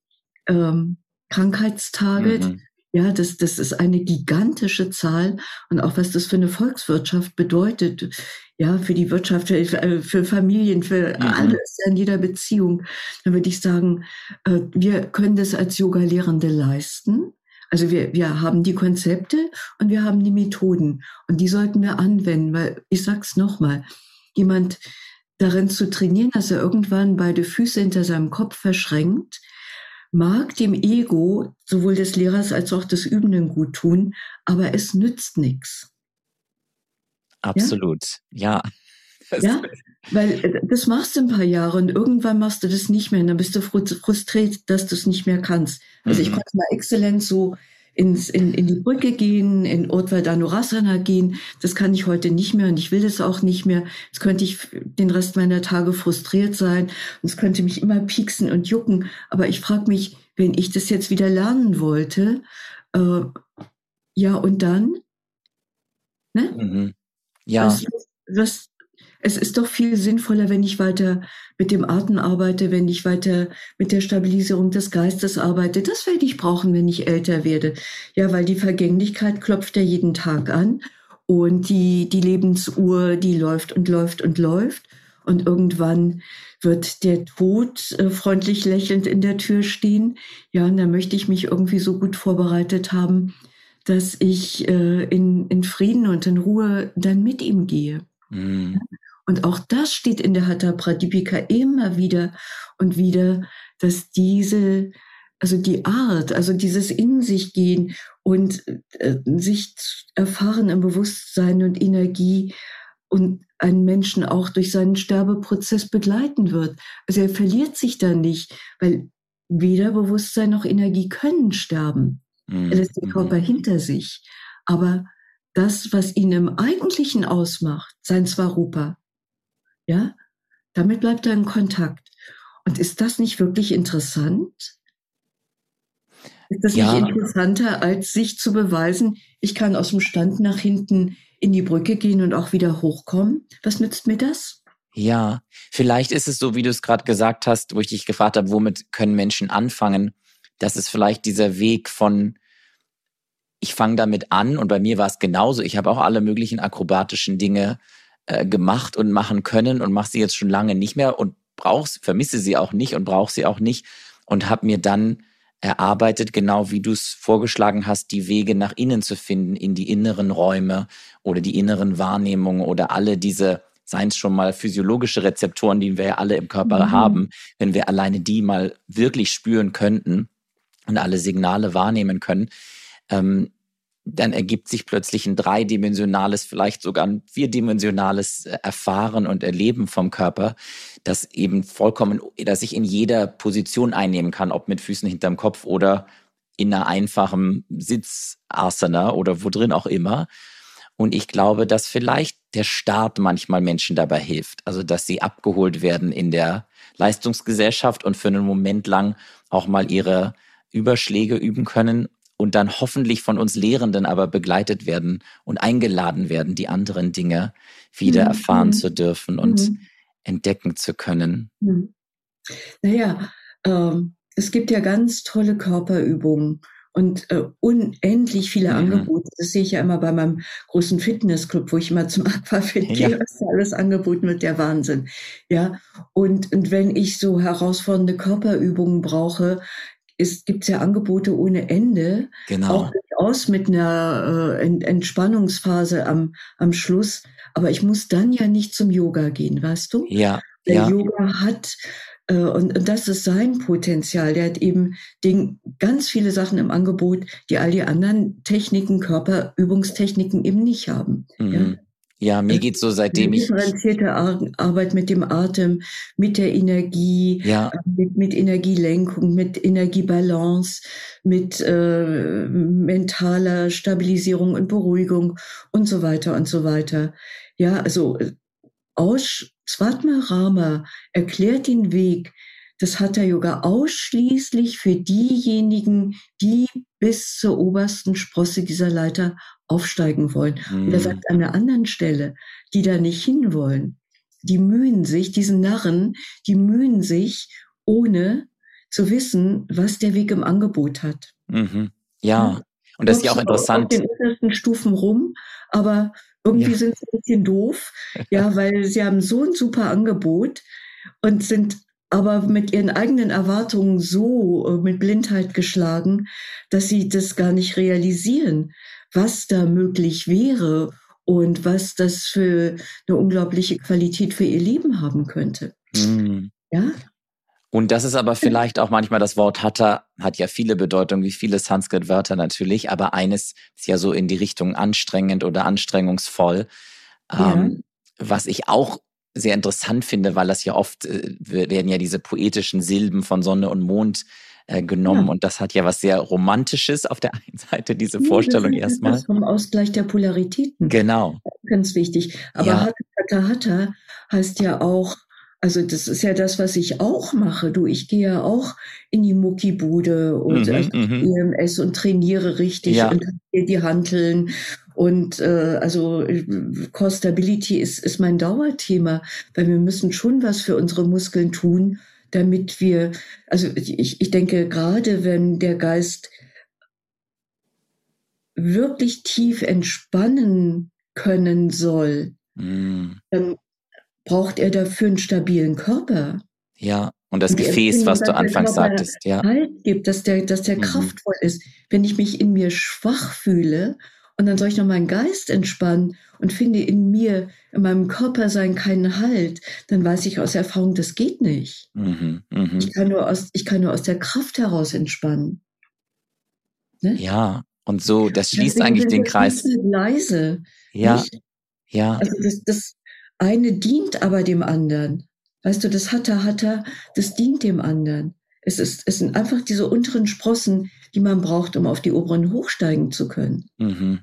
ähm, Krankheitstage. Mhm. Ja, das, das ist eine gigantische Zahl und auch was das für eine Volkswirtschaft bedeutet. Ja, für die Wirtschaft, für, für Familien, für mhm. alles in jeder Beziehung. Dann würde ich sagen, äh, wir können das als Yoga-Lehrende leisten. Also wir, wir haben die Konzepte und wir haben die Methoden und die sollten wir anwenden, weil ich sag's nochmal, jemand darin zu trainieren, dass er irgendwann beide Füße hinter seinem Kopf verschränkt, mag dem Ego sowohl des Lehrers als auch des Übenden gut tun, aber es nützt nichts. Absolut, ja. Ja, ja weil äh, das machst du ein paar Jahre und irgendwann machst du das nicht mehr und dann bist du frustriert, dass du es nicht mehr kannst. Also mhm. ich konnte mal exzellent so ins, in, in die Brücke gehen, in Urtvardhanurasana gehen. Das kann ich heute nicht mehr und ich will das auch nicht mehr. Jetzt könnte ich den Rest meiner Tage frustriert sein und es könnte mich immer pieksen und jucken. Aber ich frage mich, wenn ich das jetzt wieder lernen wollte, äh, ja und dann? Ne? Mhm. Ja. Was, was, es ist doch viel sinnvoller, wenn ich weiter mit dem Atem arbeite, wenn ich weiter mit der Stabilisierung des Geistes arbeite. Das werde ich brauchen, wenn ich älter werde. Ja, weil die Vergänglichkeit klopft ja jeden Tag an und die, die Lebensuhr, die läuft und läuft und läuft. Und irgendwann wird der Tod äh, freundlich lächelnd in der Tür stehen. Ja, und da möchte ich mich irgendwie so gut vorbereitet haben, dass ich äh, in, in Frieden und in Ruhe dann mit ihm gehe. Mhm. Und auch das steht in der Hatha Pradipika immer wieder und wieder, dass diese, also die Art, also dieses in sich gehen und äh, sich erfahren im Bewusstsein und Energie und einen Menschen auch durch seinen Sterbeprozess begleiten wird. Also er verliert sich da nicht, weil weder Bewusstsein noch Energie können sterben. Mhm. Er lässt den Körper hinter sich. Aber das, was ihn im Eigentlichen ausmacht, sein Svarupa, ja, damit bleibt er in Kontakt. Und ist das nicht wirklich interessant? Ist das ja. nicht interessanter, als sich zu beweisen, ich kann aus dem Stand nach hinten in die Brücke gehen und auch wieder hochkommen? Was nützt mir das? Ja, vielleicht ist es so, wie du es gerade gesagt hast, wo ich dich gefragt habe, womit können Menschen anfangen? Das ist vielleicht dieser Weg von, ich fange damit an und bei mir war es genauso. Ich habe auch alle möglichen akrobatischen Dinge äh, gemacht und machen können und mache sie jetzt schon lange nicht mehr und brauch's, vermisse sie auch nicht und brauche sie auch nicht und habe mir dann erarbeitet, genau wie du es vorgeschlagen hast, die Wege nach innen zu finden, in die inneren Räume oder die inneren Wahrnehmungen oder alle diese, seien es schon mal physiologische Rezeptoren, die wir ja alle im Körper mhm. haben, wenn wir alleine die mal wirklich spüren könnten und alle Signale wahrnehmen können, ähm, dann ergibt sich plötzlich ein dreidimensionales, vielleicht sogar ein vierdimensionales äh, Erfahren und Erleben vom Körper, das eben vollkommen, dass ich in jeder Position einnehmen kann, ob mit Füßen hinterm Kopf oder in einer einfachen Sitzasana oder wo drin auch immer. Und ich glaube, dass vielleicht der Start manchmal Menschen dabei hilft. Also, dass sie abgeholt werden in der Leistungsgesellschaft und für einen Moment lang auch mal ihre Überschläge üben können und dann hoffentlich von uns Lehrenden aber begleitet werden und eingeladen werden, die anderen Dinge wieder mhm. erfahren mhm. zu dürfen und mhm. entdecken zu können. Mhm. Naja, ähm, es gibt ja ganz tolle Körperübungen und äh, unendlich viele mhm. Angebote. Das sehe ich ja immer bei meinem großen Fitnessclub, wo ich immer zum Aquafit ja. gehe, was da alles angeboten wird, der Wahnsinn. Ja, und, und wenn ich so herausfordernde Körperübungen brauche, es gibt ja Angebote ohne Ende, genau. auch durchaus mit einer äh, Entspannungsphase am, am Schluss. Aber ich muss dann ja nicht zum Yoga gehen, weißt du? Ja. Der ja. Yoga hat äh, und, und das ist sein Potenzial. Der hat eben den, ganz viele Sachen im Angebot, die all die anderen Techniken, Körperübungstechniken eben nicht haben. Mhm. Ja? Ja, mir geht so seitdem ich. Differenzierte Arbeit mit dem Atem, mit der Energie, ja. Äh, mit, mit Energielenkung, mit Energiebalance, mit äh, mentaler Stabilisierung und Beruhigung und so weiter und so weiter. Ja, also äh, aus Swatma Rama erklärt den Weg des Hatha Yoga ausschließlich für diejenigen, die bis zur obersten Sprosse dieser Leiter aufsteigen wollen. Mhm. Und er mhm. sagt an der anderen Stelle, die da nicht hinwollen, die mühen sich, diesen Narren, die mühen sich, ohne zu wissen, was der Weg im Angebot hat. Mhm. Ja. Und das ist ja auch interessant. Auf den untersten Stufen rum, aber irgendwie ja. sind sie ein bisschen doof, ja, weil sie haben so ein super Angebot und sind aber mit ihren eigenen Erwartungen so äh, mit Blindheit geschlagen, dass sie das gar nicht realisieren, was da möglich wäre und was das für eine unglaubliche Qualität für ihr Leben haben könnte. Mhm. Ja? Und das ist aber vielleicht auch manchmal das Wort Hatha hat ja viele Bedeutungen, wie viele Sanskrit-Wörter natürlich, aber eines ist ja so in die Richtung anstrengend oder anstrengungsvoll. Ja. Ähm, was ich auch sehr interessant finde, weil das ja oft äh, werden ja diese poetischen Silben von Sonne und Mond äh, genommen ja. und das hat ja was sehr Romantisches auf der einen Seite, diese Vorstellung ja, das erstmal. Das vom Ausgleich der Polaritäten. Genau. Ganz wichtig. Aber ja. Hatha Hatha heißt ja auch also das ist ja das, was ich auch mache. Du, ich gehe ja auch in die Muckibude und mhm, also EMS und trainiere richtig ja. und die Hanteln. Und äh, also Core Stability ist, ist mein Dauerthema, weil wir müssen schon was für unsere Muskeln tun, damit wir, also ich, ich denke, gerade wenn der Geist wirklich tief entspannen können soll, mm. dann braucht er dafür einen stabilen Körper. Ja, und das und Gefäß, was du anfangs sagtest, ja. Halt gibt, dass der, dass der mhm. kraftvoll ist. Wenn ich mich in mir schwach fühle und dann soll ich noch meinen Geist entspannen und finde in mir, in meinem Körper sein keinen Halt, dann weiß ich aus Erfahrung, das geht nicht. Mhm, mh. Ich kann nur aus, ich kann nur aus der Kraft heraus entspannen. Ne? Ja, und so, das schließt Deswegen eigentlich den Kreis. Leise. Ja. Nicht? Ja. Also das, das, eine dient aber dem anderen. Weißt du, das Hatter Hatter, das dient dem anderen. Es, ist, es sind einfach diese unteren Sprossen, die man braucht, um auf die oberen hochsteigen zu können. Mhm.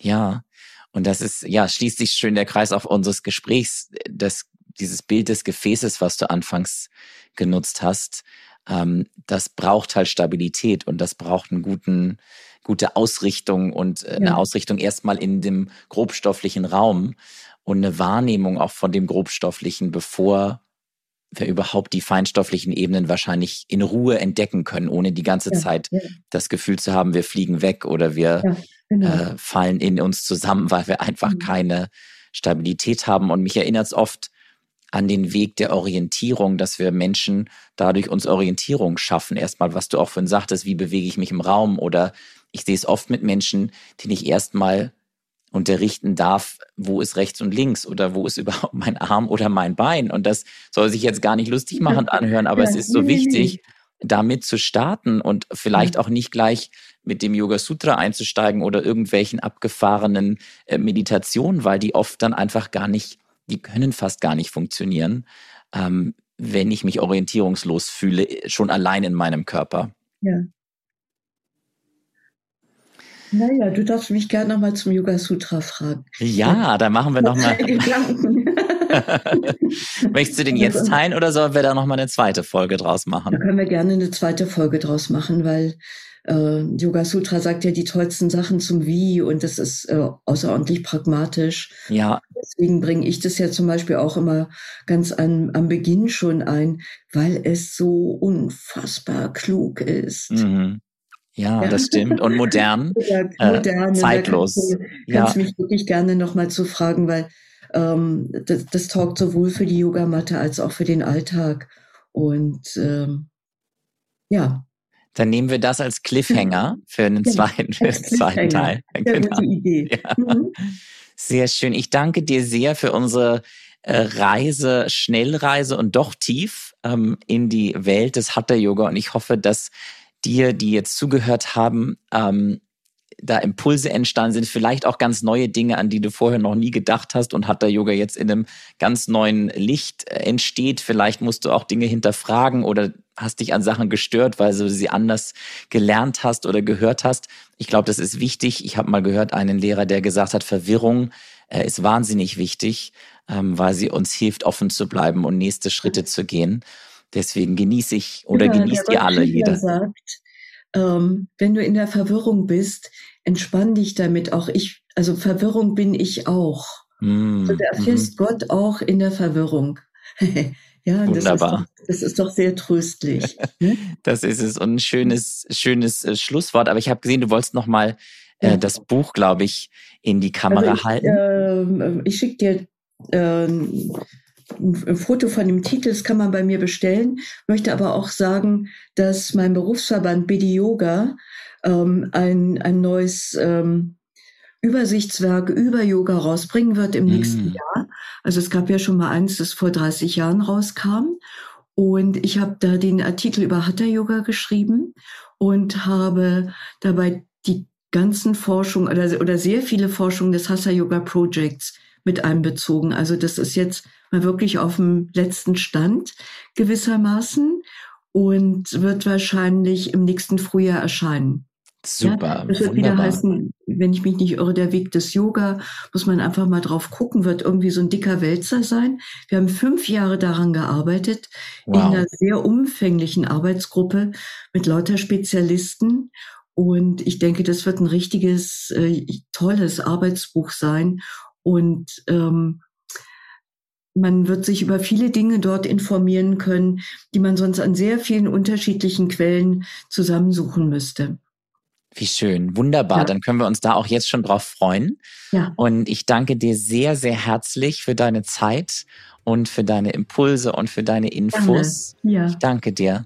Ja, und das ist, ja, schließt sich schön der Kreis auf unseres Gesprächs, das, dieses Bild des Gefäßes, was du anfangs genutzt hast, ähm, das braucht halt Stabilität und das braucht einen guten, gute Ausrichtung und äh, eine ja. Ausrichtung erstmal in dem grobstofflichen Raum und eine Wahrnehmung auch von dem Grobstofflichen, bevor wir überhaupt die feinstofflichen Ebenen wahrscheinlich in Ruhe entdecken können, ohne die ganze ja, Zeit ja. das Gefühl zu haben, wir fliegen weg oder wir ja, genau. äh, fallen in uns zusammen, weil wir einfach mhm. keine Stabilität haben. Und mich erinnert es oft an den Weg der Orientierung, dass wir Menschen dadurch uns Orientierung schaffen. Erstmal, was du auch vorhin sagtest, wie bewege ich mich im Raum oder ich sehe es oft mit Menschen, die ich erstmal unterrichten darf, wo ist rechts und links oder wo ist überhaupt mein Arm oder mein Bein. Und das soll sich jetzt gar nicht lustig machend anhören, aber ja, es ist so wichtig, damit zu starten und vielleicht auch nicht gleich mit dem Yoga Sutra einzusteigen oder irgendwelchen abgefahrenen äh, Meditationen, weil die oft dann einfach gar nicht, die können fast gar nicht funktionieren, ähm, wenn ich mich orientierungslos fühle, schon allein in meinem Körper. Ja. Naja, du darfst mich gerne nochmal zum Yoga Sutra fragen. Ja, da machen wir nochmal. Möchtest du den jetzt teilen oder sollen wir da nochmal eine zweite Folge draus machen? Da können wir gerne eine zweite Folge draus machen, weil äh, Yoga Sutra sagt ja die tollsten Sachen zum Wie und das ist äh, außerordentlich pragmatisch. Ja. Deswegen bringe ich das ja zum Beispiel auch immer ganz an, am Beginn schon ein, weil es so unfassbar klug ist. Mhm. Ja, ja, das stimmt. Und modern, ja, modern äh, zeitlos. Da du, kannst ja. mich wirklich gerne nochmal zu fragen, weil ähm, das, das taugt sowohl für die Yogamatte als auch für den Alltag. Und ähm, ja. Dann nehmen wir das als Cliffhanger für einen zweiten, für den zweiten Teil. Genau. gute Idee. Ja. Mhm. Sehr schön. Ich danke dir sehr für unsere äh, Reise, Schnellreise und doch tief ähm, in die Welt des Hatha Yoga. Und ich hoffe, dass dir, die jetzt zugehört haben, ähm, da Impulse entstanden sind, vielleicht auch ganz neue Dinge, an die du vorher noch nie gedacht hast und Hatha Yoga jetzt in einem ganz neuen Licht äh, entsteht. Vielleicht musst du auch Dinge hinterfragen oder hast dich an Sachen gestört, weil du sie anders gelernt hast oder gehört hast. Ich glaube, das ist wichtig. Ich habe mal gehört, einen Lehrer, der gesagt hat, Verwirrung äh, ist wahnsinnig wichtig, ähm, weil sie uns hilft, offen zu bleiben und nächste Schritte zu gehen. Deswegen genieße ich oder ja, genießt ihr alle jeder. Sagt, ähm, wenn du in der Verwirrung bist, entspann dich damit. Auch ich, also Verwirrung bin ich auch. Mm, du erfährst mm. Gott auch in der Verwirrung. ja, Wunderbar. Das ist, doch, das ist doch sehr tröstlich. Ne? das ist es und ein schönes, schönes äh, Schlusswort. Aber ich habe gesehen, du wolltest noch mal äh, das Buch, glaube ich, in die Kamera also ich, halten. Äh, ich schicke dir ähm, ein Foto von dem Titel, das kann man bei mir bestellen. Möchte aber auch sagen, dass mein Berufsverband BD Yoga ähm, ein, ein neues ähm, Übersichtswerk über Yoga rausbringen wird im mm. nächsten Jahr. Also es gab ja schon mal eins, das vor 30 Jahren rauskam. Und ich habe da den Artikel über Hatha Yoga geschrieben und habe dabei die ganzen Forschung oder, oder sehr viele Forschungen des Hatha Yoga Projects mit einbezogen. Also das ist jetzt mal wirklich auf dem letzten Stand gewissermaßen und wird wahrscheinlich im nächsten Frühjahr erscheinen. Super. Ja, das wird wunderbar. wieder heißen, wenn ich mich nicht irre, der Weg des Yoga, muss man einfach mal drauf gucken, wird irgendwie so ein dicker Wälzer sein. Wir haben fünf Jahre daran gearbeitet, wow. in einer sehr umfänglichen Arbeitsgruppe mit lauter Spezialisten. Und ich denke, das wird ein richtiges, äh, tolles Arbeitsbuch sein. Und ähm, man wird sich über viele Dinge dort informieren können, die man sonst an sehr vielen unterschiedlichen Quellen zusammensuchen müsste. Wie schön, wunderbar. Ja. Dann können wir uns da auch jetzt schon drauf freuen. Ja. Und ich danke dir sehr, sehr herzlich für deine Zeit und für deine Impulse und für deine Infos. Ja. Ich danke dir.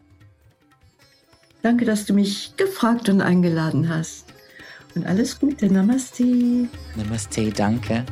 Danke, dass du mich gefragt und eingeladen hast. Und alles Gute. Namaste. Namaste, danke.